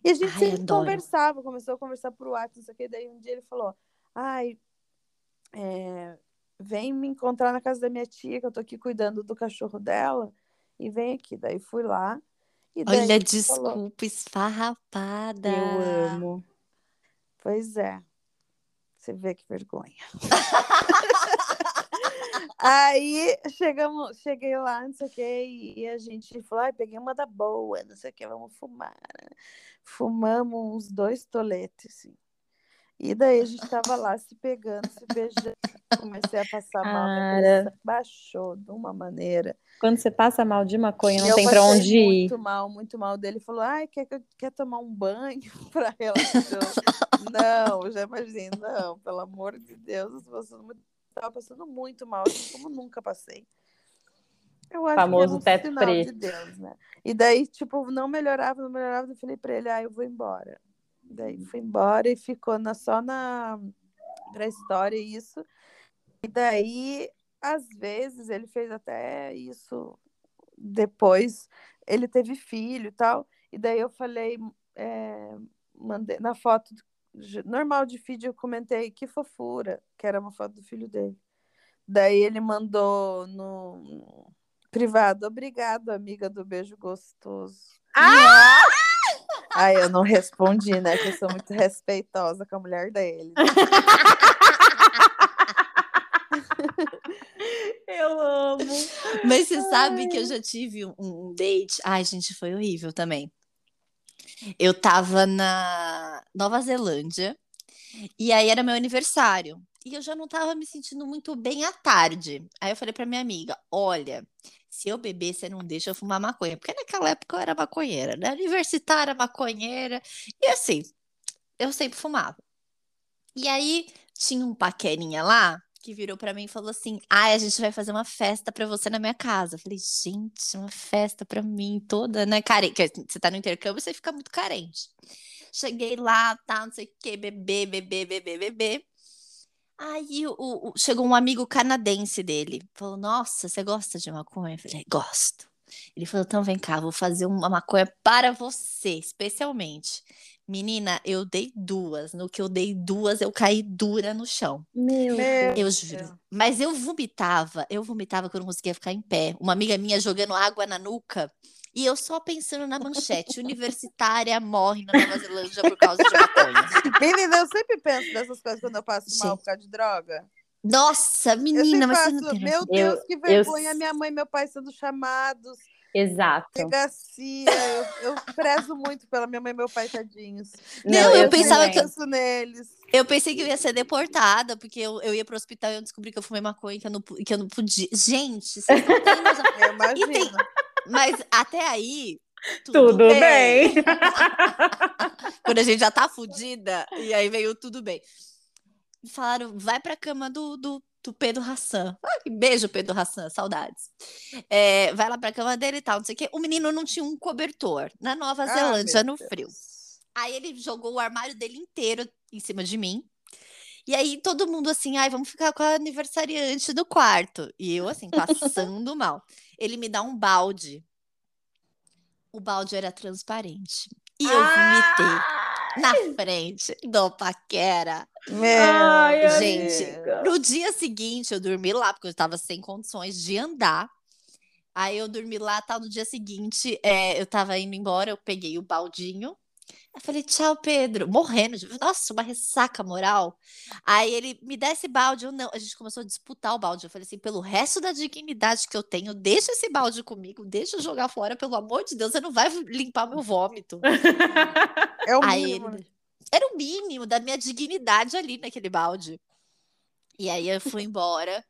E a gente Ai, sempre adoro. conversava, começou a conversar por WhatsApp, não sei o quê, daí um dia ele falou, ai, é, vem me encontrar na casa da minha tia, que eu tô aqui cuidando do cachorro dela, e vem aqui. Daí fui lá. Daí Olha, ele falou, desculpa, esfarrapada. Eu amo. Pois é. Você vê que vergonha. [laughs] Aí chegamos, cheguei lá, não sei o quê, e a gente falou, ai, peguei uma da boa, não sei o que, vamos fumar. Fumamos uns dois toletes, assim. E daí a gente tava lá se pegando, se beijando. Comecei a passar mal, Cara. pressão baixou de uma maneira. Quando você passa mal de maconha, não eu tem pra passei onde ir. muito mal, muito mal dele. Falou, ai, quer, quer tomar um banho [laughs] pra relaxar? não, já imaginei, não, pelo amor de Deus, eu tô passando muito- tava passando muito mal, assim, como nunca passei. Eu acho Famoso que um teto preto. de Deus, né? E daí, tipo, não melhorava, não melhorava, eu falei pra ele, ah, eu vou embora. Daí fui embora e ficou na, só na pra história isso. E daí, às vezes, ele fez até isso depois. Ele teve filho e tal. E daí eu falei, é, mandei na foto normal de vídeo, eu comentei que fofura, que era uma foto do filho dele. Daí ele mandou no privado, obrigado, amiga do beijo gostoso. Aí eu não respondi, né? Que eu sou muito respeitosa com a mulher dele. Eu amo. Mas você sabe que eu já tive um, um date. Ai, gente, foi horrível também. Eu tava na Nova Zelândia e aí era meu aniversário. E eu já não tava me sentindo muito bem à tarde. Aí eu falei pra minha amiga: olha, se eu beber, você não deixa eu fumar maconha. Porque naquela época eu era maconheira, né? Universitária, maconheira. E assim, eu sempre fumava. E aí tinha um paquerinha lá que virou pra mim e falou assim: "Ai, a gente vai fazer uma festa pra você na minha casa". Eu falei: "Gente, uma festa pra mim toda, né, que você tá no intercâmbio, você fica muito carente". Cheguei lá, tá, não sei o quê, bebê, bebê, bebê, bebê. Aí o, o- chegou um amigo canadense dele. Falou: Nossa, você gosta de maconha? Eu falei: Gosto. Ele falou: Então vem cá, vou fazer uma maconha para você, especialmente. Menina, eu dei duas. No que eu dei duas, eu caí dura no chão. Meu Meu Eu Deus. juro. Mas eu vomitava, eu vomitava que eu não conseguia ficar em pé. Uma amiga minha jogando água na nuca. E eu só pensando na manchete: universitária morre na Nova Zelândia por causa de maconha. Menina, eu sempre penso nessas coisas quando eu passo mal Gente. por causa de droga. Nossa, Eu menina, mas você faço, não tem meu. Deus, Eu- que eu- vergonha, minha mãe e meu pai sendo chamados, Exato. delegacia. Eu, eu prezo muito pela minha mãe e meu pai, tadinhos. Não, eu eu pensava que- penso neles. Eu pensei que eu ia ser deportada, porque eu, eu ia pro hospital e eu descobri que eu fumei maconha que eu não, que eu não podia. Gente, vocês não têm noção. Eu imagino. tem- Mas até aí. Tudo, Tudo bem. [laughs] Quando a gente já tá fudida, e aí veio tudo bem. Falaram, vai pra cama do, do, do Pedro Hassan. Ai, beijo, Pedro Hassan, saudades. É, vai lá pra cama dele e tal, não sei o quê. O menino não tinha um cobertor na Nova Ah, Zelândia, meu no Deus. frio. Aí ele jogou o armário dele inteiro em cima de mim. E aí todo mundo assim, ai, vamos ficar com a aniversariante do quarto. E eu assim, [laughs] passando mal. Ele me dá um balde. O balde era transparente. E eu vomitei na frente do paquera. Meu Ai, Gente, amiga. no dia seguinte eu dormi lá, porque eu estava sem condições de andar. Aí eu dormi lá, tal, no dia seguinte, é, eu tava indo embora, eu peguei o baldinho. Eu falei, tchau, Pedro. Morrendo. de- Nossa, uma ressaca moral. Aí ele me dá esse balde. Eu não. A gente começou a disputar o balde. Eu falei assim, pelo resto da dignidade que eu tenho, deixa esse balde comigo, deixa eu jogar fora, pelo amor de Deus, você não vai limpar meu vômito. [laughs] É o Aí mínimo. ele- Era o mínimo da minha dignidade ali naquele balde. E aí eu fui embora.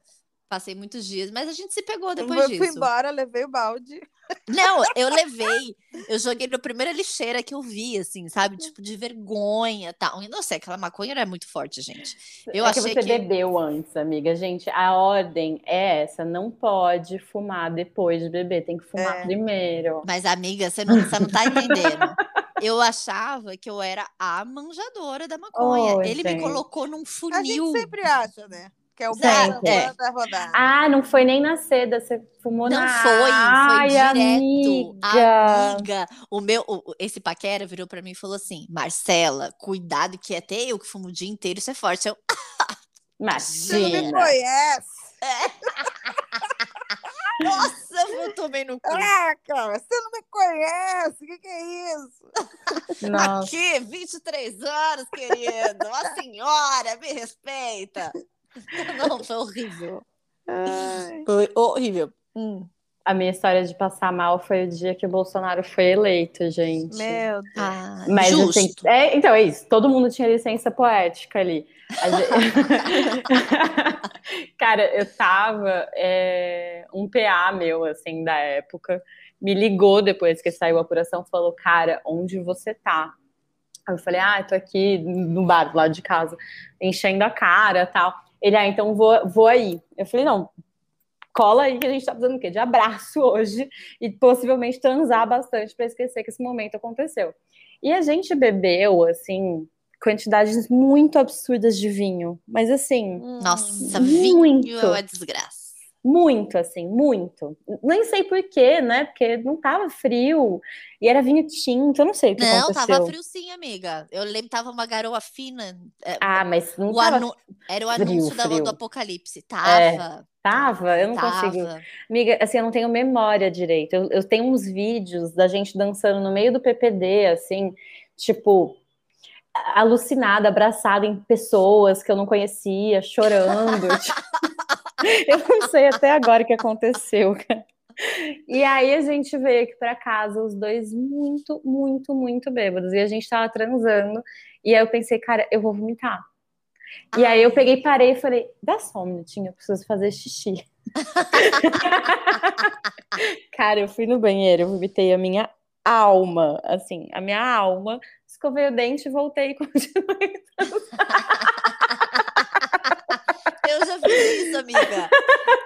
Passei muitos dias, mas a gente se pegou depois eu disso. fui embora, levei o balde. Não, eu levei. Eu joguei na primeira lixeira que eu vi, assim, sabe? Tipo, de vergonha e tal. E não sei, aquela maconha era muito forte, gente. Eu é que achei você que. bebeu antes, amiga. Gente, a ordem é essa: não pode fumar depois de beber, tem que fumar É. primeiro. Mas, amiga, você não, você não tá entendendo. Eu achava que eu era a manjadora da maconha. Oh, Ele me gente. colocou num A gente funil. sempre acha, né? Que é o Sempre. bom da rodada. Ah, não foi nem na seda, você fumou Não na. foi, foi Ai, direto. Amiga. Amiga, o meu, o- esse paquera virou pra mim e falou assim: Marcela, cuidado que até eu que fumo o dia inteiro, isso é forte. Eu, [laughs] Você não me Imagina. conhece. [laughs] nossa, eu tomei no cu. Ah, cara, você não me conhece. O que, que é isso? [laughs] Nossa. Aqui, 23 anos, querido. A senhora, me respeita. [laughs] Não, foi horrível. Foi horrível. Hum. A minha história de passar mal foi o dia que o Bolsonaro foi eleito, gente. Meu Deus. Ah, Mas justo. assim, é, então é isso. Todo mundo tinha licença poética ali. A gente- [laughs] Cara, eu tava. é, um PA meu, assim, da época, me ligou depois que saiu a apuração, falou: Cara, onde você tá? Aí eu falei: Ah, tô aqui no bar do lado de casa, enchendo a cara tal. Ele, ah, então vou, vou aí. Eu falei: Não, cola aí que a gente tá precisando o quê? De abraço [laughs] hoje e possivelmente transar bastante para esquecer que esse momento aconteceu. E a gente bebeu, assim, quantidades muito absurdas de vinho. Mas assim, Nossa, Muito. vinho é uma desgraça. Muito, assim, muito. Nem sei por quê, né? Porque não tava frio e era vinho tinto, eu não sei o que Não, aconteceu. tava frio sim, amiga. Eu lembro tava uma garoa fina. é, Ah, mas não o tava. anu- Era o frio, anúncio da- frio. do apocalipse. Tava. Tava, eu não tava. consigo. Amiga, assim, eu não tenho memória direito. Eu, eu tenho uns vídeos da gente dançando no meio do PPD, assim, tipo, alucinada, abraçada em pessoas que eu não conhecia, chorando. [laughs] [laughs] eu não sei até agora o que aconteceu. E aí a gente veio aqui pra casa, os dois muito, muito, muito bêbados. E a gente tava transando. E aí eu pensei, cara, eu vou vomitar. E aí eu peguei, parei e falei, dá só um minutinho, eu preciso fazer xixi. [laughs] Cara, eu fui no banheiro, eu vomitei a minha alma, assim, a minha alma, escovei o dente, voltei e continuei. [laughs] Eu já fiz isso, amiga.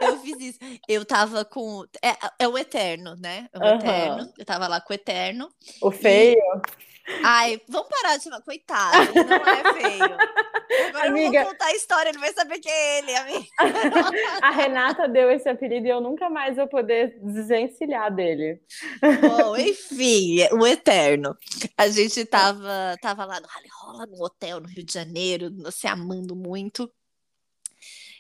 Eu fiz isso. Eu tava com. É, é o Eterno, né? É o Aham. Eterno. Eu tava lá com o Eterno. O feio. Ai, vamos parar de chamar. Coitado, ele não é feio. Agora eu Amiga. vou contar a história, ele vai saber que é ele, amiga. [laughs] A Renata deu esse apelido e eu nunca mais vou poder desencilhar dele. Bom, enfim, o Eterno. A gente tava, tava lá no Rally Rola, no hotel no Rio de Janeiro, se amando muito.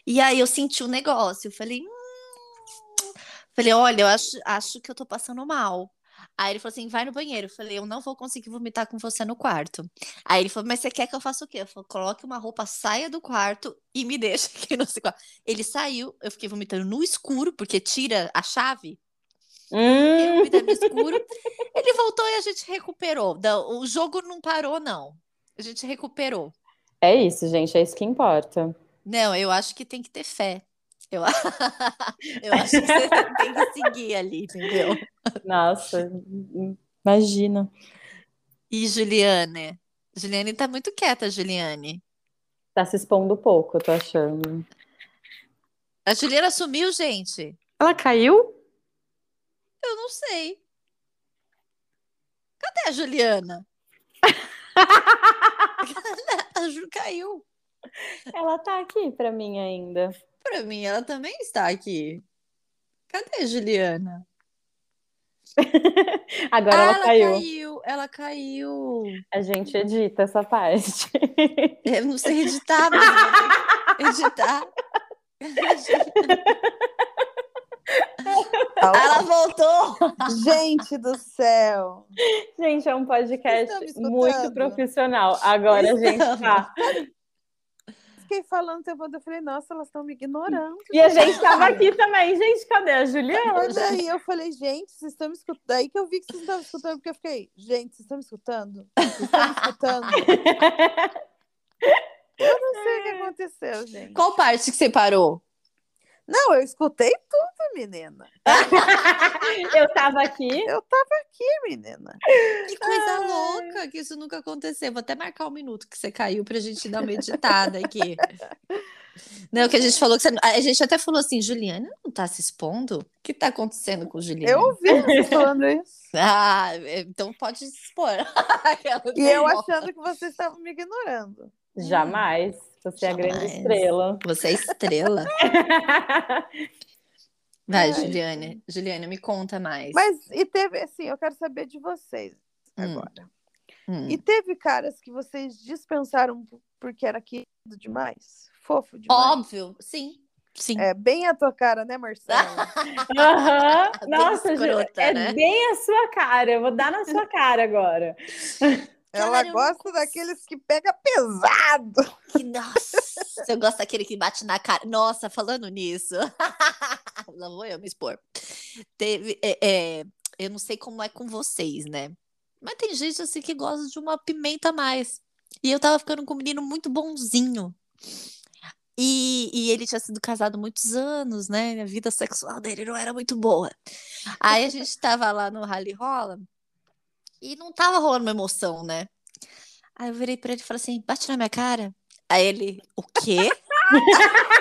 E aí eu senti um negócio, eu falei, hum... falei, olha, eu acho, acho que eu tô passando mal. Aí ele falou assim, vai no banheiro. Eu falei, eu não vou conseguir vomitar com você no quarto. Aí ele falou, mas você quer que eu faça o quê? Eu falei, coloque uma roupa, saia do quarto e me [laughs] deixa aqui no seu quarto. Ele saiu, eu fiquei vomitando no escuro, porque tira a chave. Eu Hum, vomitando no escuro. [laughs] Ele voltou e a gente recuperou. O jogo não parou, não. A gente recuperou. é isso, gente. É isso que importa. Não, eu acho que tem que ter fé. Eu, [laughs] eu acho que você tem que seguir ali, entendeu? Nossa, imagina. E Juliane? Juliane tá muito quieta, Juliane. Tá se expondo pouco, eu tô achando. A Juliana sumiu, gente. Ela caiu? Eu não sei. Cadê a Juliana? [laughs] [laughs] a Ju caiu. Ela tá aqui pra mim ainda. Pra mim, ela também está aqui. Cadê a Juliana? [laughs] Agora Ah, ela caiu. caiu. Ela caiu. A gente edita essa parte. Eu não sei editar, mas editar. [laughs] Ela voltou. Gente do céu. Gente, é um podcast Estamos muito profissional. Agora a gente tá. Fiquei falando o tempo todo, eu falei, nossa, elas estão me ignorando. E a gente tava aqui também. Gente, cadê a Juliana? Mas daí eu falei, gente, vocês estão me escutando. Daí que eu vi que vocês estavam escutando, porque eu fiquei, gente, vocês estão me escutando? Vocês estão me escutando? [laughs] Eu não sei o que aconteceu, gente. Qual parte que você parou? Não, eu escutei tudo, menina. [laughs] Eu tava aqui. Eu tava aqui, menina. Que coisa louca, que isso nunca aconteceu. Vou até marcar um minuto que você caiu pra gente dar uma editada aqui. [laughs] Não, que a gente falou que você... A gente até falou assim, Juliana não tá se expondo? O que tá acontecendo com Juliana? Eu ouvi vocês [laughs] falando isso. Ah, então pode se expor. E eu achando que vocês estavam me ignorando. Jamais. Você é a grande Jamais. estrela. Você é estrela. [laughs] Vai, Juliane. Juliane, me conta mais. Mas, e teve, assim, eu quero saber de vocês Hum. agora. Hum. E teve caras que vocês dispensaram porque era querido demais? Fofo demais? Óbvio, sim. Sim. É bem a tua cara, né, Marcela? [laughs] Aham. Bem Nossa, Ju, escrota, é né? bem a sua cara. Eu vou dar na sua cara agora. [laughs] Ela Cara, gosta daqueles que pega pesado. Que, nossa, eu gosto daquele que bate na cara. Nossa, falando nisso. [laughs] Lá vou eu me expor. Teve, é, é, eu não sei como é com vocês, né? Mas tem gente assim que gosta de uma pimenta a mais. E eu tava ficando com um menino muito bonzinho. E, e ele tinha sido casado muitos anos, né? A vida sexual dele não era muito boa. Aí a gente tava lá no Rally Rola e não tava rolando uma emoção, né? Aí eu virei pra ele e falei assim: bate na minha cara. Aí ele, o quê? [laughs]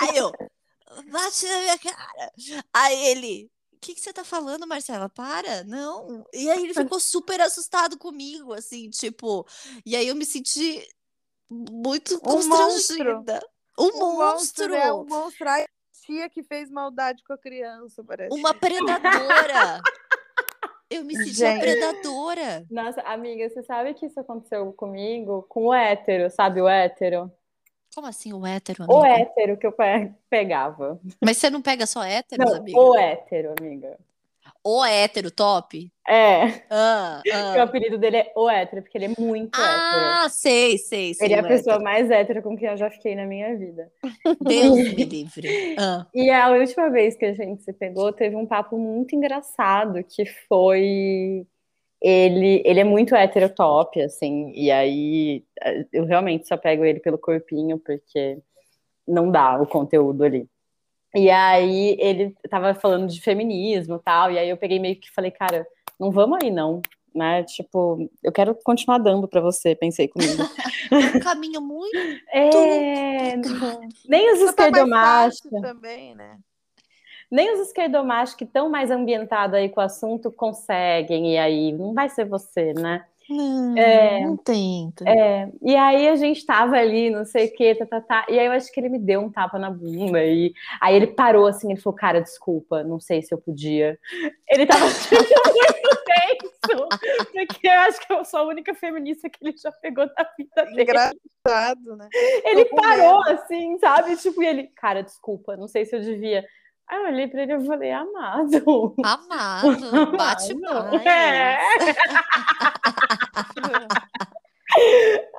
Aí eu, bate na minha cara. Aí ele, o que, que você tá falando, Marcela? Para, não. E aí ele ficou super assustado comigo, assim, tipo. E aí eu me senti muito Um monstro. constrangida. Um Um monstro. né? Um monstro. A tia que fez maldade com a criança, parece. Uma predadora. [laughs] Eu me senti uma Gente. predadora. Nossa, amiga, você sabe que isso aconteceu comigo com o hétero, sabe o hétero? Como assim, o hétero, O amiga? hétero que eu pe- pegava. Mas você não pega só héteros, Não, amiga? o hétero, amiga. O hétero top? É, Ah, que o ah. apelido dele é o hétero, porque ele é muito hétero. Ah, sei, sei, sei. Ele é a pessoa hétero. mais hétero com quem eu já fiquei na minha vida. [laughs] Deus [laughs] me livre. Ah, E a última vez que a gente se pegou, teve um papo muito engraçado, que foi ele, ele é muito hétero top, assim, e aí eh, eu realmente só pego ele pelo corpinho, porque não dá o conteúdo ali. E aí ele tava falando de feminismo e tal, e aí eu peguei meio que falei, cara, não vamos aí não. né? Tipo, eu quero continuar dando para você, pensei comigo. [laughs] É um caminho muito. É, [laughs] nem os tá esquerdomachos, também, né? nem os esquerdomachos que estão mais ambientados aí com o assunto conseguem, e aí não vai ser você, né? Não, É. não tenta. É, e aí a gente tava ali, não sei o que, tá, tá, tá, e aí eu acho que ele me deu um tapa na bunda, e aí ele parou assim, ele falou, cara, desculpa, não sei se eu podia. Ele tava [laughs] muito tenso, porque eu acho que eu sou a única feminista que ele já pegou na vida dele. Engraçado, né? Ele parou assim, sabe? Tipo, e ele, cara, desculpa, não sei se eu devia. Aí eu olhei pra ele e falei, amado. Amado, [laughs] bate Amado. mais. É. [laughs]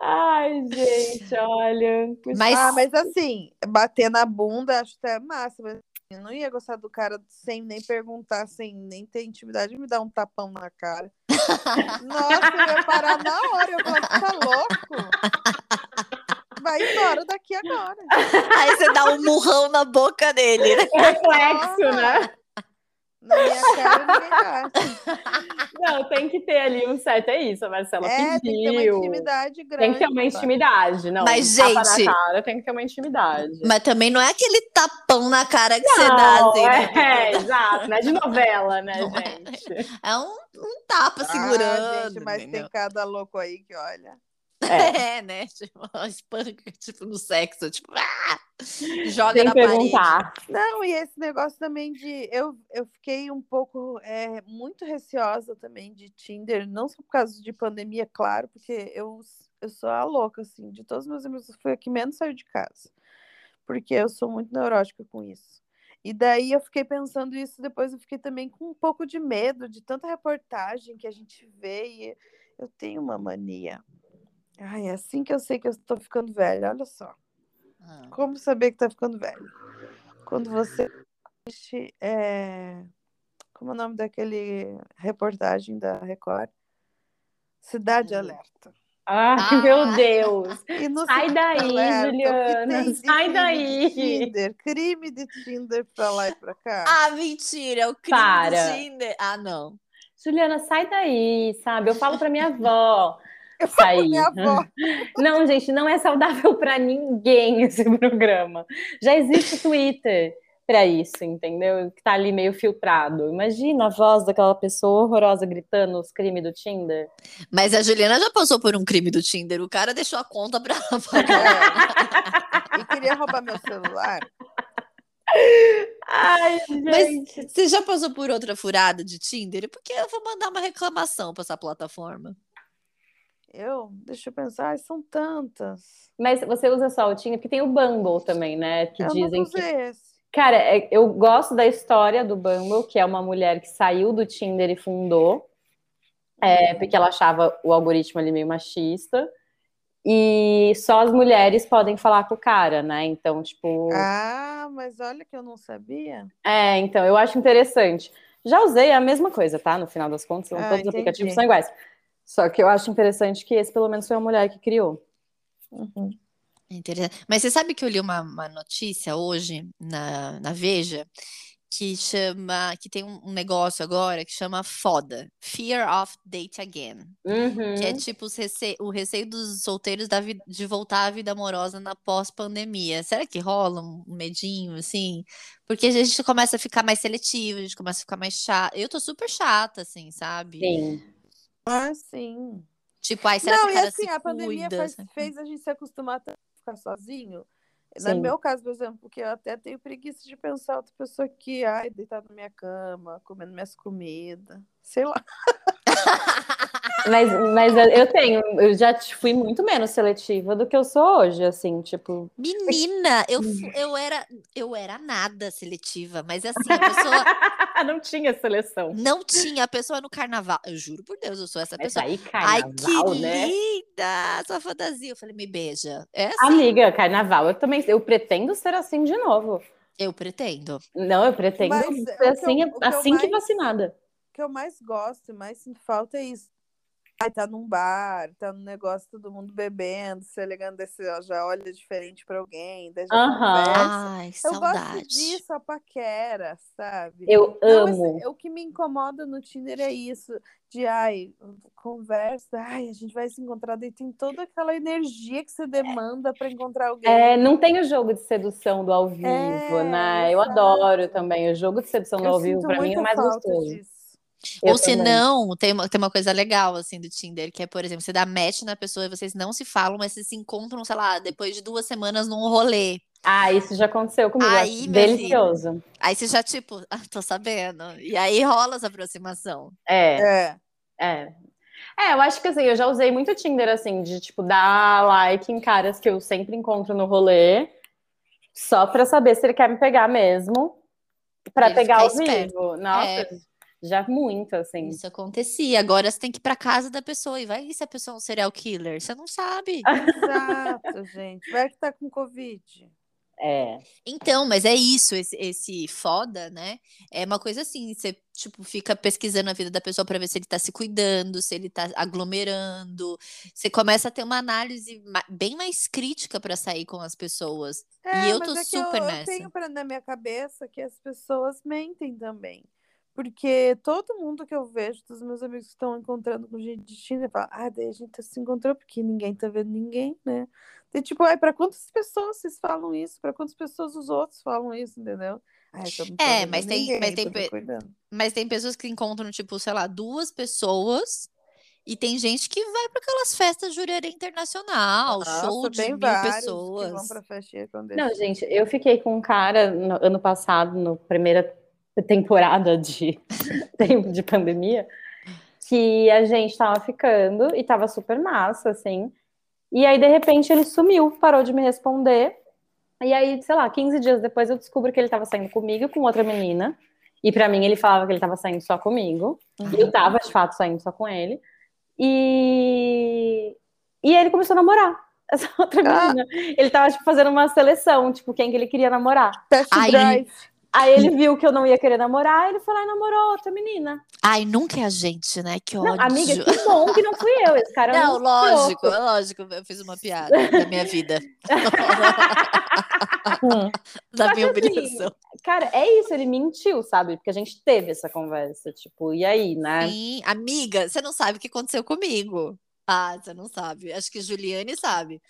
Ai, gente, olha. Mas, Ah, mas assim, bater na bunda acho até massa, mas eu não ia gostar do cara sem nem perguntar, sem nem ter intimidade, me dar um tapão na cara. [laughs] Nossa, eu ia parar na hora, eu ia falar, "Tu tá louco? Vai embora daqui agora. [laughs] aí você dá um murrão na boca dele, né? reflexo, né? Na minha cara. Não, tem que ter ali um certo, é isso, a Marcela É, tem que ter uma pediu. intimidade grande. Tem que ter uma intimidade, não. Mas, um tapa gente- na cara tem que ter uma intimidade. Mas também não é aquele tapão na cara que você dá, Não, assim, né? é, exato, não é de novela, né, Não é. gente? É um, um tapa Ah, segurando. gente, mas entendeu? tem cada louco aí que olha. É. [laughs] É, né? Tipo, espanca, tipo, no sexo, tipo, ah! joga Sem na parede. perguntar. Não, e esse negócio também de. Eu, eu fiquei um pouco é, muito receosa também de Tinder, não só por causa de pandemia, claro, porque eu, eu sou a louca, assim, de todos os meus amigos, eu fui a que menos saiu de casa. Porque eu sou muito neurótica com isso. E daí eu fiquei pensando isso, depois eu fiquei também com um pouco de medo de tanta reportagem que a gente vê e eu tenho uma mania. Ai, é assim que eu sei que eu estou ficando velha, olha só. Ah. Como saber que tá ficando velho? Quando você assiste. é, Como é o nome daquele reportagem da Record? Cidade Hum. Alerta. Ai, Ah. meu Deus. [laughs] E no Sai daí, Alerta, Juliana, de sai daí. De Tinder, crime de Tinder pra lá e pra cá. Ah, mentira, é o crime Para. do Tinder. Ah, não. Juliana, sai daí, sabe? Eu falo pra minha avó Eu sair. pra minha avó. [laughs] Não, gente, não é saudável pra ninguém esse [laughs] programa. Já existe o Twitter pra isso, entendeu? Que tá ali meio filtrado. Imagina a voz daquela pessoa horrorosa gritando os crimes do Tinder. Mas a Juliana já passou por um crime do Tinder. O cara deixou a conta pra [laughs] pagar. E queria roubar meu celular. Ai, Mas gente. você já passou por outra furada de Tinder? Porque eu vou mandar uma reclamação pra essa plataforma. Eu, deixa eu pensar, ai, são tantas. Mas você usa só o Tinder, porque tem o Bumble também, né? Que eu dizem que usei esse. Cara, é- eu gosto da história do Bumble, que é uma mulher que saiu do Tinder e fundou, é, porque ela achava o algoritmo ali meio machista. E só as mulheres podem falar com o cara, né? Então, tipo. Ah, mas olha que eu não sabia. É, então, eu acho interessante. Já usei a mesma coisa, tá? No final das contas, Ah, todos os aplicativos são iguais. Só que eu acho interessante que esse, pelo menos, foi uma mulher que criou. Uhum. Interessante. Mas você sabe que eu li uma, uma notícia hoje na, na Veja que chama, que tem um, negócio agora que chama FODA, Fear of Date Again, Uhum. que é tipo rece- o receio dos solteiros de voltar à vida amorosa na pós-pandemia. Será que rola um medinho assim? Porque a gente começa a ficar mais seletivo, a gente começa a ficar mais chata. Eu tô super chata, assim, sabe? Sim. Ah, sim. Tipo, ai, será não, que o e cara assim, se a pandemia cuida? faz- sabe? fez a gente se acostumar a ficar sozinho. Sim. No meu caso, por exemplo, porque eu até tenho preguiça de pensar outra pessoa aqui, ai, deitada na minha cama, comendo minhas comidas, sei lá. [laughs] Mas, mas eu tenho, eu já fui muito menos seletiva do que eu sou hoje, assim, tipo. Menina, eu, fu- eu era eu era nada seletiva, mas assim, a pessoa [laughs] não tinha seleção. não tinha a pessoa no carnaval. Eu juro por Deus, eu sou essa Mas pessoa. aí, Ai, carnaval, que né? linda! Sua fantasia. Eu falei, me beija. É assim, Amiga, carnaval, eu também, eu pretendo ser assim de novo. eu pretendo. Não, eu pretendo Mas, ser que eu- assim, que eu assim que mais- vacinada. O que eu mais gosto e mais sinto falta é isso. Ai, tá num bar, tá num negócio, todo mundo bebendo, se ligando desse, ó, já olha diferente pra alguém, daí já Aham. conversa. Ai, Eu gosto saudade. disso, a paquera, sabe? Eu Não, amo. esse- o que me incomoda no Tinder é isso, de ai, conversa, ai, a gente vai se encontrar, daí tem toda aquela energia que você demanda pra encontrar alguém. É, não tem o jogo de sedução do ao vivo, É, né? Eu exato. adoro também. O jogo de sedução do Eu ao vivo, pra mim, é mais gostoso. disso. Eu Ou se não, tem uma, tem uma coisa legal, assim, do Tinder, que é, por exemplo, você dá match na pessoa e vocês não se falam, mas vocês se encontram, sei lá, depois de duas semanas num rolê. Ah, isso já aconteceu comigo. Aí, delicioso. Aí você já, tipo, [laughs] ah, tô sabendo. E aí rola essa aproximação. É, É. é. É, eu acho que assim, eu já usei muito Tinder, assim, de tipo, dar like em caras que eu sempre encontro no rolê, só pra saber se ele quer me pegar mesmo, pra Ele pegar ao esperto. vivo. Nossa, É. já muito, assim. Isso acontecia. Agora você tem que ir pra casa da pessoa. E vai e se a pessoa é um serial killer? Você não sabe. Exato, [laughs] gente. Vai que tá com Covid. É. Então, mas é isso, esse, esse foda, né? É uma coisa assim, você, tipo, fica pesquisando a vida da pessoa pra ver se ele tá se cuidando, se ele tá aglomerando. Você começa a ter uma análise bem mais crítica pra sair com as pessoas. É, E eu tô é que super eu, nessa. Eu tenho pra, na minha cabeça que as pessoas mentem também. Porque todo mundo que eu vejo, dos meus amigos que estão encontrando com gente de China, fala, ah, daí a gente se encontrou porque ninguém tá vendo ninguém, né? E, tipo, ai, pra quantas pessoas vocês falam isso? Pra quantas pessoas os outros falam isso, entendeu? Ai, É, mas tem- ninguém, mas tem pe-. Mas tem pessoas que encontram, tipo, sei lá, duas pessoas. E tem gente que vai para aquelas festas Jurerê Internacional, show Nossa, de tem mil pessoas. que vão pra festinha Não, gente, eu fiquei com um cara no ano passado, na primeira temporada de [laughs] tempo de pandemia, que a gente tava ficando e tava super massa, assim. E aí, de repente, ele sumiu, parou de me responder. E aí, sei lá, 15 dias depois eu descubro que ele tava saindo comigo e com outra menina. E pra mim ele falava que ele tava saindo só comigo. E eu tava, de fato, saindo só com ele. E, e ele começou a namorar [laughs] essa outra Ah. menina. Ele tava, tipo, fazendo uma seleção, tipo, quem que ele queria namorar. Test drive. Aí ele viu que eu não ia querer namorar, ele foi lá e namorou outra menina. Ai, nunca é a gente, né? Que ódio. Não, amiga, que [laughs] bom que não fui eu. Esse cara é Não, lógico, escroto. lógico. Eu fiz uma piada da minha vida. [laughs] da Só minha que assim. Cara, é isso, ele mentiu, sabe? Porque a gente teve essa conversa, tipo, e aí, né? Sim, amiga, você não sabe o que aconteceu comigo. Ah, você não sabe. Acho que Juliane sabe.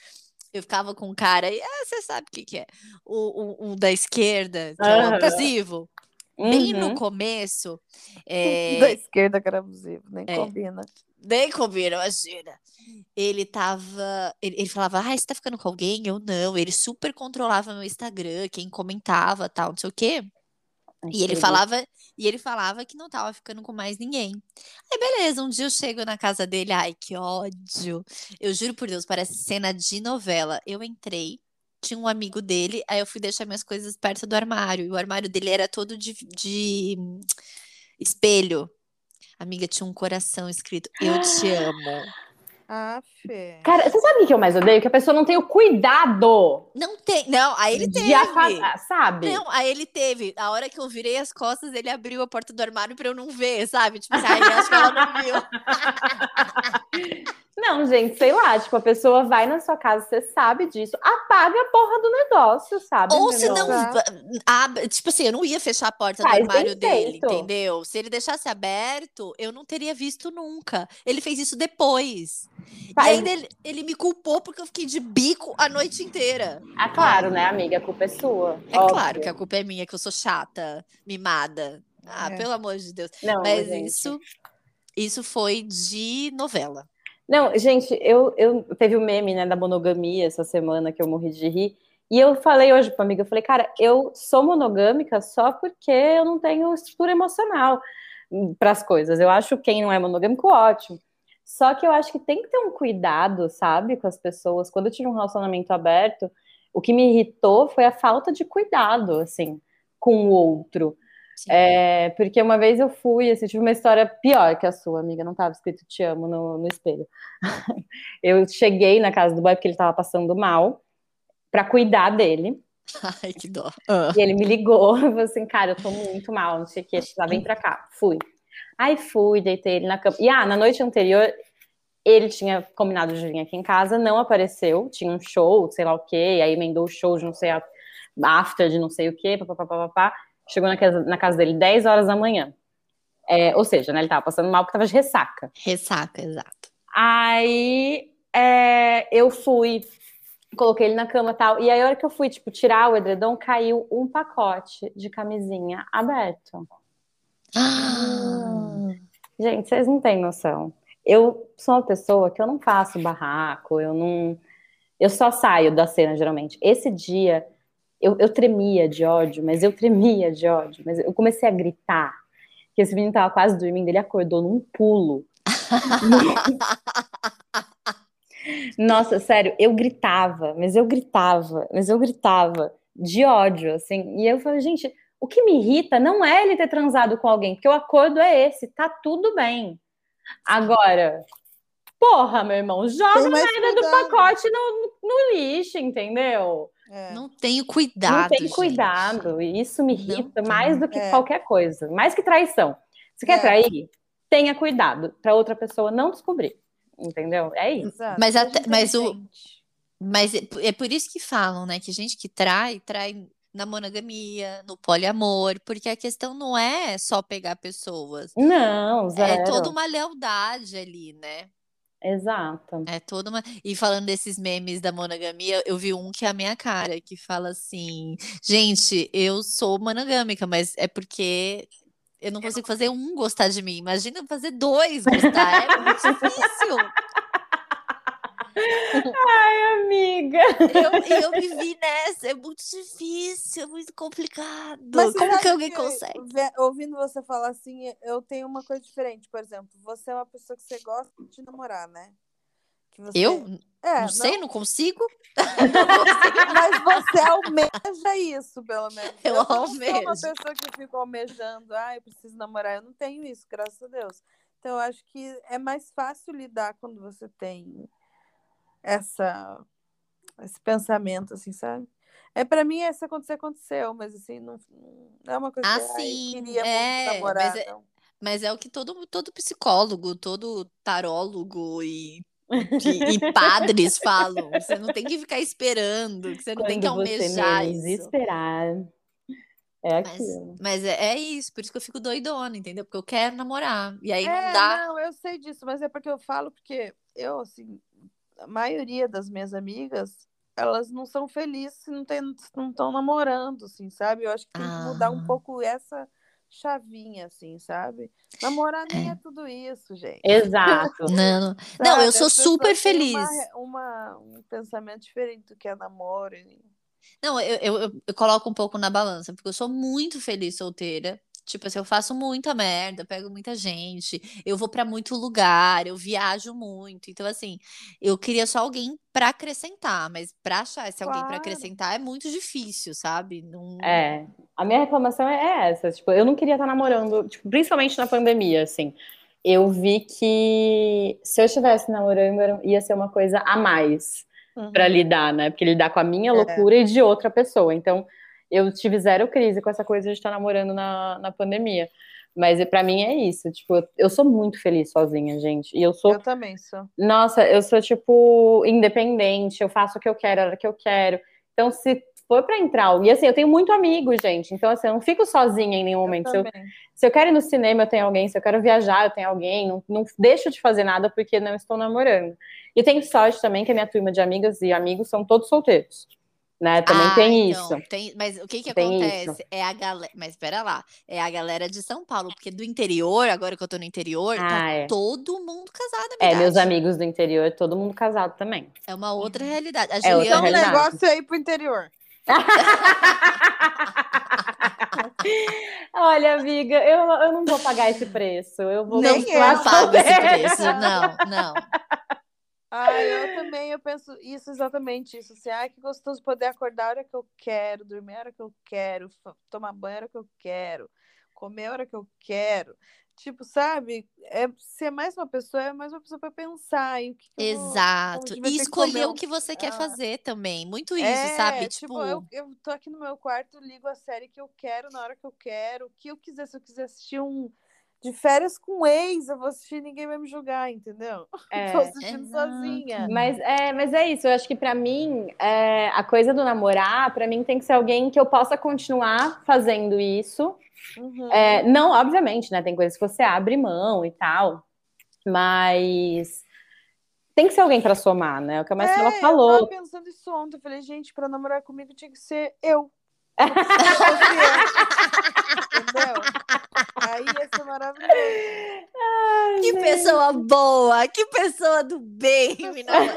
Eu ficava com um cara e ah, você sabe o que, que é. O, o, o da esquerda, que é o abusivo. Bem no Uhum. começo, é, [laughs] Da esquerda que era abusivo, nem É. combina. Nem combina, imagina. Ele tava. Ele, ele falava, ah, você tá ficando com alguém? Eu não. Ele super controlava meu Instagram, quem comentava, tal, não sei o quê. E ele falava, e ele falava que não tava ficando com mais ninguém. Aí, beleza, um dia eu chego na casa dele, ai, que ódio. Eu juro por Deus, parece cena de novela. Eu entrei, tinha um amigo dele, aí eu fui deixar minhas coisas perto do armário. E o armário dele era todo de, de espelho. Amiga, tinha um coração escrito, eu te [gasps] amo. Ah, Fê. Cara, você sabe o que eu mais odeio? Que a pessoa não tem o cuidado Não tem, não, aí ele teve. apagar, sabe? Não, aí ele teve. A hora que eu virei as costas, ele abriu a porta do armário pra eu não ver, sabe? Tipo assim, ai, acho que ela não viu. [laughs] Não, gente, sei lá, tipo, a pessoa vai na sua casa, você sabe disso, apaga a porra do negócio, sabe? Ou se não, Exato. ab- tipo assim, eu não ia fechar a porta do Faz armário bem dele, feito. entendeu? Se ele deixasse aberto, eu não teria visto nunca. Ele fez isso depois. E Faz- ainda ele, ele me culpou porque eu fiquei de bico a noite inteira. Ah, claro, né, amiga? A culpa é sua. É óbvio. claro que a culpa é minha, que eu sou chata, mimada. Ah, É. pelo amor de Deus. Não, Mas gente. isso, isso foi de novela. Não, gente, eu, eu teve o meme, né, da monogamia essa semana que eu morri de rir. E eu falei hoje pra amiga, eu falei, cara, eu sou monogâmica só porque eu não tenho estrutura emocional para as coisas. Eu acho quem não é monogâmico ótimo. Só que eu acho que tem que ter um cuidado, sabe, com as pessoas. Quando eu tive um relacionamento aberto, o que me irritou foi a falta de cuidado, assim, com o outro. É, porque uma vez eu fui, assim, tive uma história pior que a sua, amiga, não estava escrito te amo no, no espelho. [laughs] eu cheguei na casa do boy porque ele estava passando mal, para cuidar dele, [laughs] Ai, que dó. Ah. e ele me ligou, [laughs] falou assim, cara, eu tô muito mal, não sei o que, tá, vem pra cá, fui. Aí fui, deitei ele na cama, e ah, na noite anterior, Ele tinha combinado de vir aqui em casa, não apareceu, tinha um show, sei lá o quê, aí emendou o show de não sei a after de não sei o quê, papapá, chegou na casa, na casa dele 10 horas da manhã. É, ou seja, né, ele tava passando mal porque tava de ressaca. Ressaca, exato. Aí é, eu fui, coloquei ele na cama e tal. E aí, a hora que eu fui, tipo, tirar o edredom, caiu um pacote de camisinha aberto. Ah, Gente, vocês não têm noção. Eu sou uma pessoa que eu não faço barraco, eu não. Eu só saio da cena, geralmente. Esse dia, eu, eu tremia de ódio, mas eu tremia de ódio. Mas eu comecei a gritar. Que esse menino tava quase dormindo, ele acordou num pulo. [laughs] Nossa, sério, eu gritava, mas eu gritava, mas eu gritava de ódio, assim. E eu falei, gente, o que me irrita não é ele ter transado com alguém, porque o acordo é esse, tá tudo bem. Agora, porra, meu irmão, joga a merda do pacote no, no lixo, entendeu? É. não tenho cuidado. não tem gente. cuidado. E isso me irrita Não mais do que É. qualquer coisa. Mais que traição. Se quer É. trair, tenha cuidado para outra pessoa não descobrir. Entendeu? É isso. Exato. Mas até- mas o-. Mas é é por isso que falam, né, que gente que trai, trai na monogamia, no poliamor, porque a questão não é só pegar pessoas. Não, zero. É toda uma lealdade ali, né? Exato. É toda uma. E falando desses memes da monogamia, eu vi um que é a minha cara, que fala assim: gente, eu sou monogâmica, mas é porque eu não consigo fazer um gostar de mim. Imagina fazer dois gostar. É muito difícil. Amiga. Eu, eu me vi nessa, é muito difícil, é muito complicado. Mas Como que alguém consegue? ve- Ouvindo você falar assim, eu tenho uma coisa diferente. Por exemplo, você é uma pessoa que você gosta de namorar, né? Que você... Eu? É, não sei, não consigo? Mas você almeja isso, pelo menos. Eu não sou uma almejo. pessoa que fica almejando, ah, eu preciso namorar. Eu não tenho isso, graças a Deus. Então, eu acho que é mais fácil lidar quando você tem essa, esse pensamento, assim, sabe? É, pra mim, se acontecer, aconteceu, mas assim, não, não é uma coisa Ah, que "Ai, sim, eu queria é, muito namorar. mas é-. Mas é o que todo, todo psicólogo, todo tarólogo e, e, e padres falam. Você não tem que ficar esperando, que você não tem que Quando você almejar menos isso. esperar. É Mas, aquilo. mas é, é isso, por isso que eu fico doidona, entendeu? Porque eu quero namorar. E aí É, não dá. não, eu sei disso, mas é porque eu falo porque eu, assim, a maioria das minhas amigas, elas não são felizes se não tem, não estão namorando, assim, sabe? Eu acho que tem que mudar um Ah. pouco essa chavinha, assim, sabe? Namorar nem é, tudo isso, gente. Exato. Não, não. Eu sou super feliz. Uma, uma- um pensamento diferente do que é namoro. e- Não, eu, eu- eu coloco um pouco na balança, porque eu sou muito feliz solteira. Tipo assim, eu faço muita merda, pego muita gente, eu vou pra muito lugar, eu viajo muito. Então, assim, eu queria só alguém pra acrescentar, mas pra achar esse alguém pra Claro. acrescentar é muito difícil, sabe? Não... É. A minha reclamação é essa. Tipo, eu não queria estar namorando, tipo, principalmente na pandemia, assim. Eu vi que se eu estivesse namorando, ia ser uma coisa a mais pra lidar, né? Porque lidar com a minha É. loucura e de outra pessoa. Então, eu tive zero crise com essa coisa de estar namorando na, na pandemia. Mas pra mim é isso. Tipo, eu, eu sou muito feliz sozinha, gente. E eu sou Eu também sou. Nossa, eu sou, tipo, independente, eu faço o que eu quero, a hora que eu quero. Então, se for pra entrar. E assim, eu tenho muito amigo, gente. Então, assim, eu não fico sozinha em nenhum momento. Se eu, se eu quero ir no cinema, eu tenho alguém. Se eu quero viajar, eu tenho alguém. Não, não deixo de fazer nada porque não estou namorando. E tenho sorte também que a minha turma de amigas e amigos são todos solteiros. Né? Também Ah, tem então, isso. tem- mas o que que Tem acontece? isso. É a galera. Mas espera lá, é a galera de São Paulo, porque do interior, agora que eu tô no interior, Ah, tá é. todo mundo casado É, meus amigos do interior, todo mundo casado também. É uma outra realidade. A É Então, Juliana, realidade. negócio ir pro interior. [laughs] Olha, amiga, eu, eu não vou pagar esse preço. Eu vou Nem eu. pago esse preço. Não, não. Ah, eu também, eu penso isso exatamente isso. Assim, ah, que gostoso poder acordar a hora que eu quero, dormir a hora que eu quero, tomar banho a hora que eu quero, comer a hora que eu quero. Tipo, sabe? É, ser mais uma pessoa é mais uma pessoa para pensar em o que, eu Exato. E escolher o que você quer Ah. fazer também. Muito isso, É, sabe? tipo, Tipo, eu, eu tô aqui no meu quarto, ligo a série que eu quero na hora que eu quero, o que eu quiser, se eu quiser assistir um, de férias com ex, eu vou assistir ninguém vai me julgar, entendeu? [laughs] É. Tô assistindo Exato. sozinha. Mas é, mas é isso. Eu acho que pra mim, é, a coisa do namorar, pra mim tem que ser alguém que eu possa continuar fazendo isso. Uhum. É, não, obviamente, né? Tem coisas que você abre mão e tal, mas tem que ser alguém pra somar, né? O que a Marcela É, Eu falou. tava pensando isso ontem. Eu falei, gente, pra namorar comigo tinha que ser eu. [laughs] Eu. Entendeu? Aí ia ser maravilhoso. Que pessoa boa, que pessoa do bem. me namora.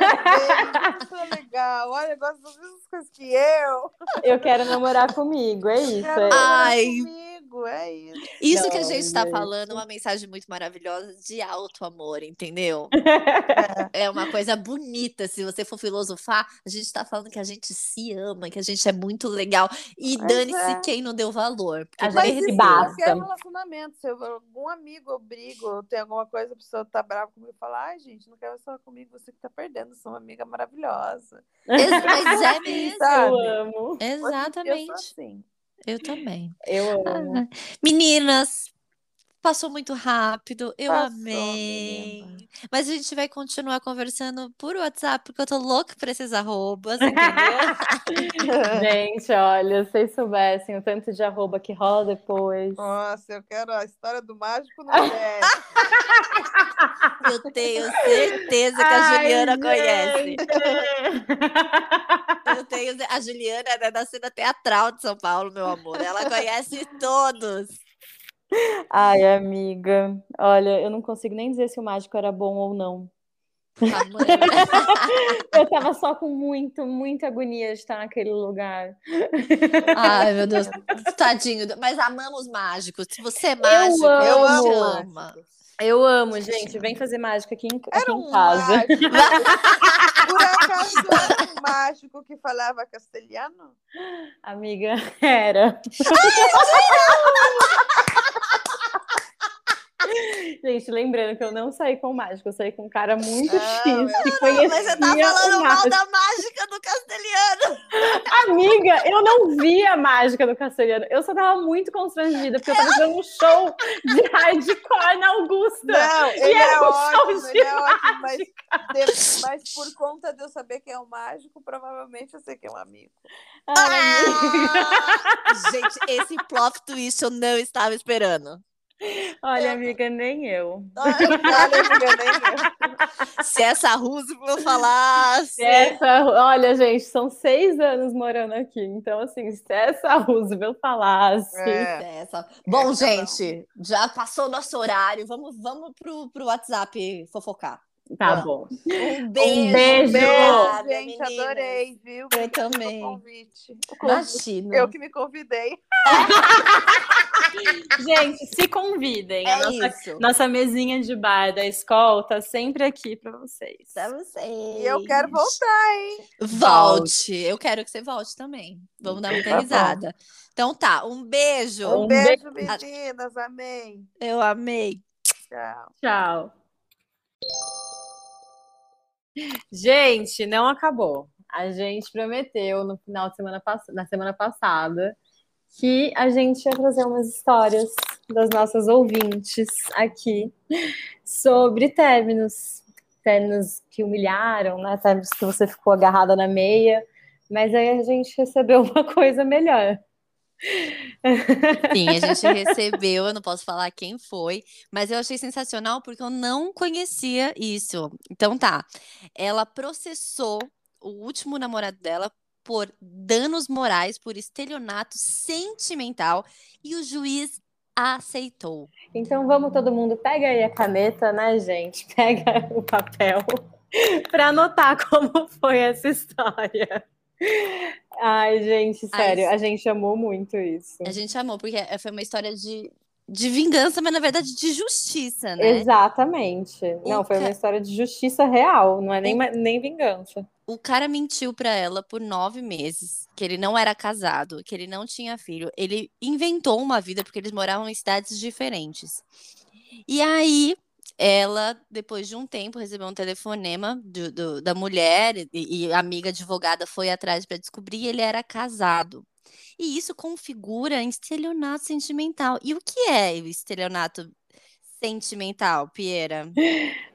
Pessoa legal. Olha, gosta das mesmas coisas que eu. Eu quero namorar comigo, é isso. É- Ai. comigo, é isso. Isso que a Não, gente tá gente. falando é uma mensagem muito maravilhosa de alto amor, entendeu? [laughs] É uma coisa bonita. Se você for filosofar, a gente tá falando que a gente se ama, que a gente é muito legal. E dane-se é. quem não deu valor. A gente isso, basta. qualquer relacionamento, se eu- algum amigo eu brigo, ou tem alguma coisa, a pessoa tá brava comigo e fala, ai, gente, não quero falar comigo, você que tá perdendo, sou uma amiga maravilhosa. Mas é [laughs] mesmo. Eu amo. Eu sou Exatamente. assim. Eu também. Eu amo. Ah, Meninas, passou muito rápido. Eu Passou, amei. menina. Mas a gente vai continuar conversando por WhatsApp, porque eu tô louca por esses arrobas, entendeu? [laughs] Gente, olha, se vocês soubessem o tanto de arroba que rola depois. Nossa, eu quero a história do mágico no pé. [laughs] Eu tenho certeza que a Ai, Juliana conhece. gente. Eu tenho... A Juliana é da cena teatral de São Paulo, meu amor. Ela conhece todos. Ai, amiga, olha, eu não consigo nem dizer se o mágico era bom ou não. Tamanho. [laughs] Eu tava só com muito, muita agonia de estar naquele lugar. Ai, meu Deus. Tadinho. Mas amamos mágicos. Se você é mágico, amo. Eu a gente amo ama. Eu amo, gente. Vem fazer mágica aqui em, aqui Era em um casa. mágico. [laughs] Por acaso era um mágico que falava castelhano? Amiga, [laughs] era. [laughs] Gente, lembrando que eu não saí com o mágico, eu saí com um cara muito Não, X eu- que conhecia Mas você tá o falando mal da mágica do castelhano. Amiga, eu não vi a mágica do castelhano. Eu só tava muito constrangida, porque eu tava fazendo um show de hardcore na Augusta. Não, ele era é um show ótimo, de ele é ótimo, mas, de- mas por conta de eu saber que é um mágico, provavelmente eu sei que é um amigo. Ai, amiga. Ah! Gente, esse plot twist eu não estava esperando. Olha, amiga, nem eu. Olha, amiga, nem eu. Se essa Roosevelt falasse. Essa, olha, gente, são seis anos morando aqui. Então, assim, se essa Roosevelt falasse. É. Essa. Bom, Essa gente, já passou nosso horário. Vamos, vamos pro, pro WhatsApp fofocar. Tá bom. Um beijo. beijo. obrigada, gente, meninas. adorei, viu? Eu também. convite. Imagina. Eu que me convidei. [laughs] Gente, se convidem. A É nossa, isso. nossa mesinha de bar da escola tá sempre aqui pra vocês. Pra vocês. E eu quero voltar, hein? Volte. Eu quero que você volte também. Vamos dar muita Tá bom. risada. Então tá, um beijo. Um, Um beijo, beijo. meninas. Amém. Eu amei. Tchau. Tchau. Gente, não acabou. A gente prometeu no final de semana na semana passada que a gente ia trazer umas histórias das nossas ouvintes aqui sobre términos, términos que humilharam, né? Términos que você ficou agarrada na meia. Mas aí a gente recebeu [laughs] uma coisa melhor. Sim, a gente [laughs] recebeu, eu não posso falar quem foi, mas eu achei sensacional porque eu não conhecia isso. Então tá, ela processou o último namorado dela por danos morais, por estelionato sentimental e o juiz aceitou. Então vamos todo mundo, pega aí a caneta, né, gente? [laughs] Pega o papel [laughs] para anotar como foi essa história. Ai, gente, Ai, sério, isso- a gente amou muito isso. A gente amou, porque foi uma história de, de vingança, mas na verdade de justiça, né? Exatamente. Não, foi uma história de justiça real, não é nem, ma- nem vingança. O cara mentiu pra ela por nove meses, que ele não era casado, que ele não tinha filho. Ele inventou uma vida porque eles moravam em cidades diferentes. E aí, ela, depois de um tempo, recebeu um telefonema do- do- da mulher e, e a amiga advogada foi atrás para descobrir ele era casado. E isso configura estelionato sentimental. E o que é o estelionato sentimental, Pieira?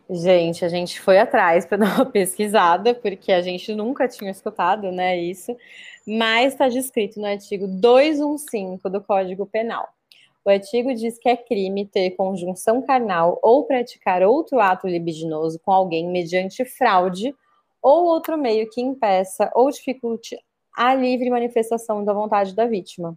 Gente, a gente foi atrás para [laughs] dar uma pesquisada, porque a gente nunca tinha escutado, né, isso, mas está descrito no artigo 215 do Código Penal. O artigo diz que é crime ter conjunção carnal ou praticar outro ato libidinoso com alguém mediante fraude ou outro meio que impeça ou dificulte a livre manifestação da vontade da vítima.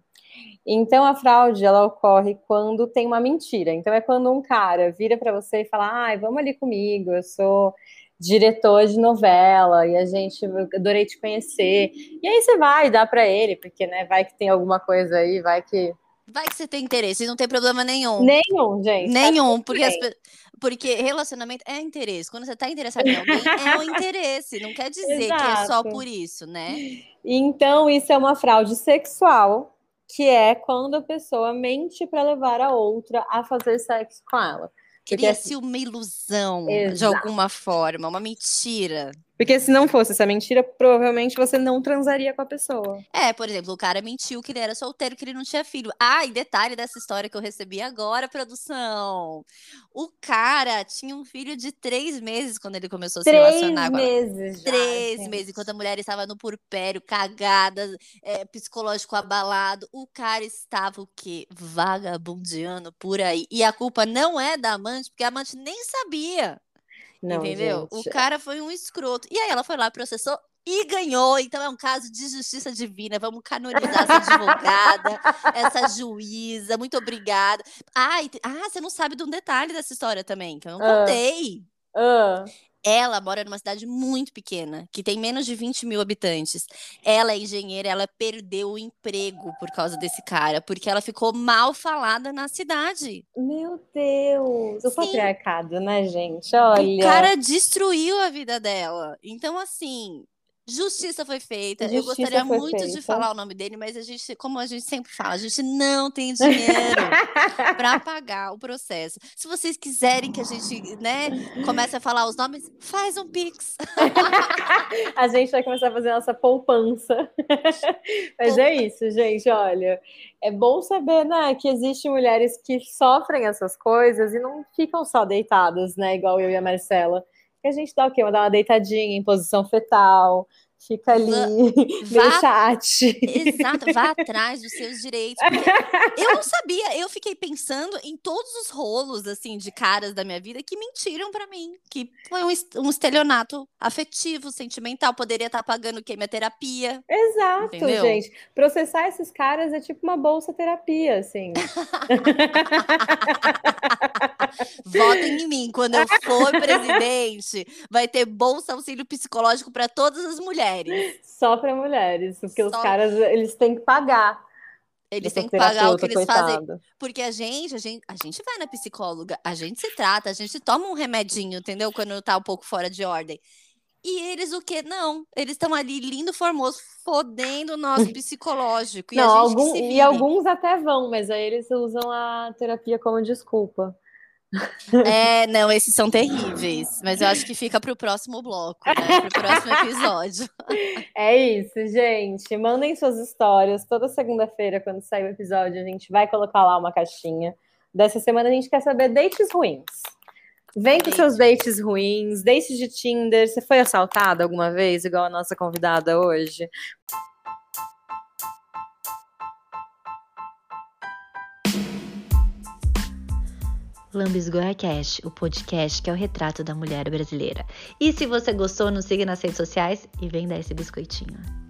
Então a fraude ela ocorre quando tem uma mentira. Então é quando um cara vira para você e fala: "Ai, vamos ali comigo, eu sou diretor de novela e a gente adorei te conhecer". E aí você vai dar para ele, porque né, vai que tem alguma coisa aí, vai que Vai que você tem interesse, não tem problema nenhum. Nenhum, gente. Tá nenhum, porque, as, porque relacionamento é interesse. Quando você tá interessado em alguém, é o interesse. Não quer dizer Exato. que é só por isso, né? Então, isso é uma fraude sexual, que é quando a pessoa mente para levar a outra a fazer sexo com ela. Cria-se uma ilusão, Exato. de alguma forma, uma mentira. Porque se não fosse essa mentira, provavelmente você não transaria com a pessoa. É, por exemplo, o cara mentiu que ele era solteiro, que ele não tinha filho. Ah, e detalhe dessa história que eu recebi agora, produção. O cara tinha um filho de três meses quando ele começou a três se relacionar com ela. Meses já, três gente. meses, enquanto a mulher estava no purpério, cagada, é, psicológico abalado. O cara estava o quê? Vagabundeando por aí. E a culpa não é da amante, porque a amante nem sabia. Não, entendeu? Gente. O cara foi um escroto. E aí ela foi lá, processou e ganhou. Então é um caso de justiça divina. Vamos canonizar essa [laughs] advogada, essa juíza. Muito obrigada. Ah, e, ah, você não sabe de um detalhe dessa história também, que eu não uh, contei. Uh. Ela mora numa cidade muito pequena, que tem menos de 20 mil habitantes. Ela é engenheira, ela perdeu o emprego por causa desse cara, porque ela ficou mal falada na cidade. Meu Deus! O Sim. patriarcado, né, gente? Olha. O cara destruiu a vida dela. Então, assim, Justiça foi feita. Justiça eu gostaria muito feita. de falar o nome dele, mas a gente, como a gente sempre fala, a gente não tem dinheiro [laughs] para pagar o processo. Se vocês quiserem que a gente, né, comece a falar os nomes, faz um pix. [laughs] a gente vai começar a fazer a nossa poupança. [laughs] mas é isso, gente. Olha, é bom saber, né, que existem mulheres que sofrem essas coisas e não ficam só deitadas, né, igual eu e a Marcela a gente dá o quê? Dá uma deitadinha em posição fetal, fica ali, [laughs] vá, chat. Exato, vá atrás dos seus direitos. [laughs] eu não sabia, eu fiquei pensando em todos os rolos, assim, de caras da minha vida que mentiram para mim, que foi um, estelionato afetivo, sentimental, poderia estar tá pagando quimioterapia. Exato, entendeu? gente. Processar esses caras é tipo uma bolsa terapia, assim. [laughs] Votem em mim. Quando eu for [laughs] presidente, vai ter bolsa auxílio psicológico para todas as mulheres. Só para mulheres, porque Só... os caras eles têm que pagar. Eles têm que pagar o que eles coitado. fazem. Porque a gente, a gente, a gente vai na psicóloga, a gente se trata, a gente toma um remedinho, entendeu? Quando tá um pouco fora de ordem. E eles o quê? Não. Eles estão ali, lindo, formoso, fodendo o nosso [laughs] psicológico. E, Não, algum, e alguns até vão, mas aí eles usam a terapia como desculpa. [laughs] É, não, esses são terríveis. Mas eu acho que fica para o próximo bloco, né? Para o próximo episódio. [laughs] É isso, gente. Mandem suas histórias. Toda segunda-feira, quando sair o episódio, a gente vai colocar lá uma caixinha. Dessa semana a gente quer saber dates ruins. Vem com seus dates ruins, dates de Tinder. Você foi assaltada alguma vez, igual a nossa convidada hoje? Lambisgoia Cash, o podcast que é o retrato da mulher brasileira. E se você gostou, nos siga nas redes sociais e vem dar esse biscoitinho.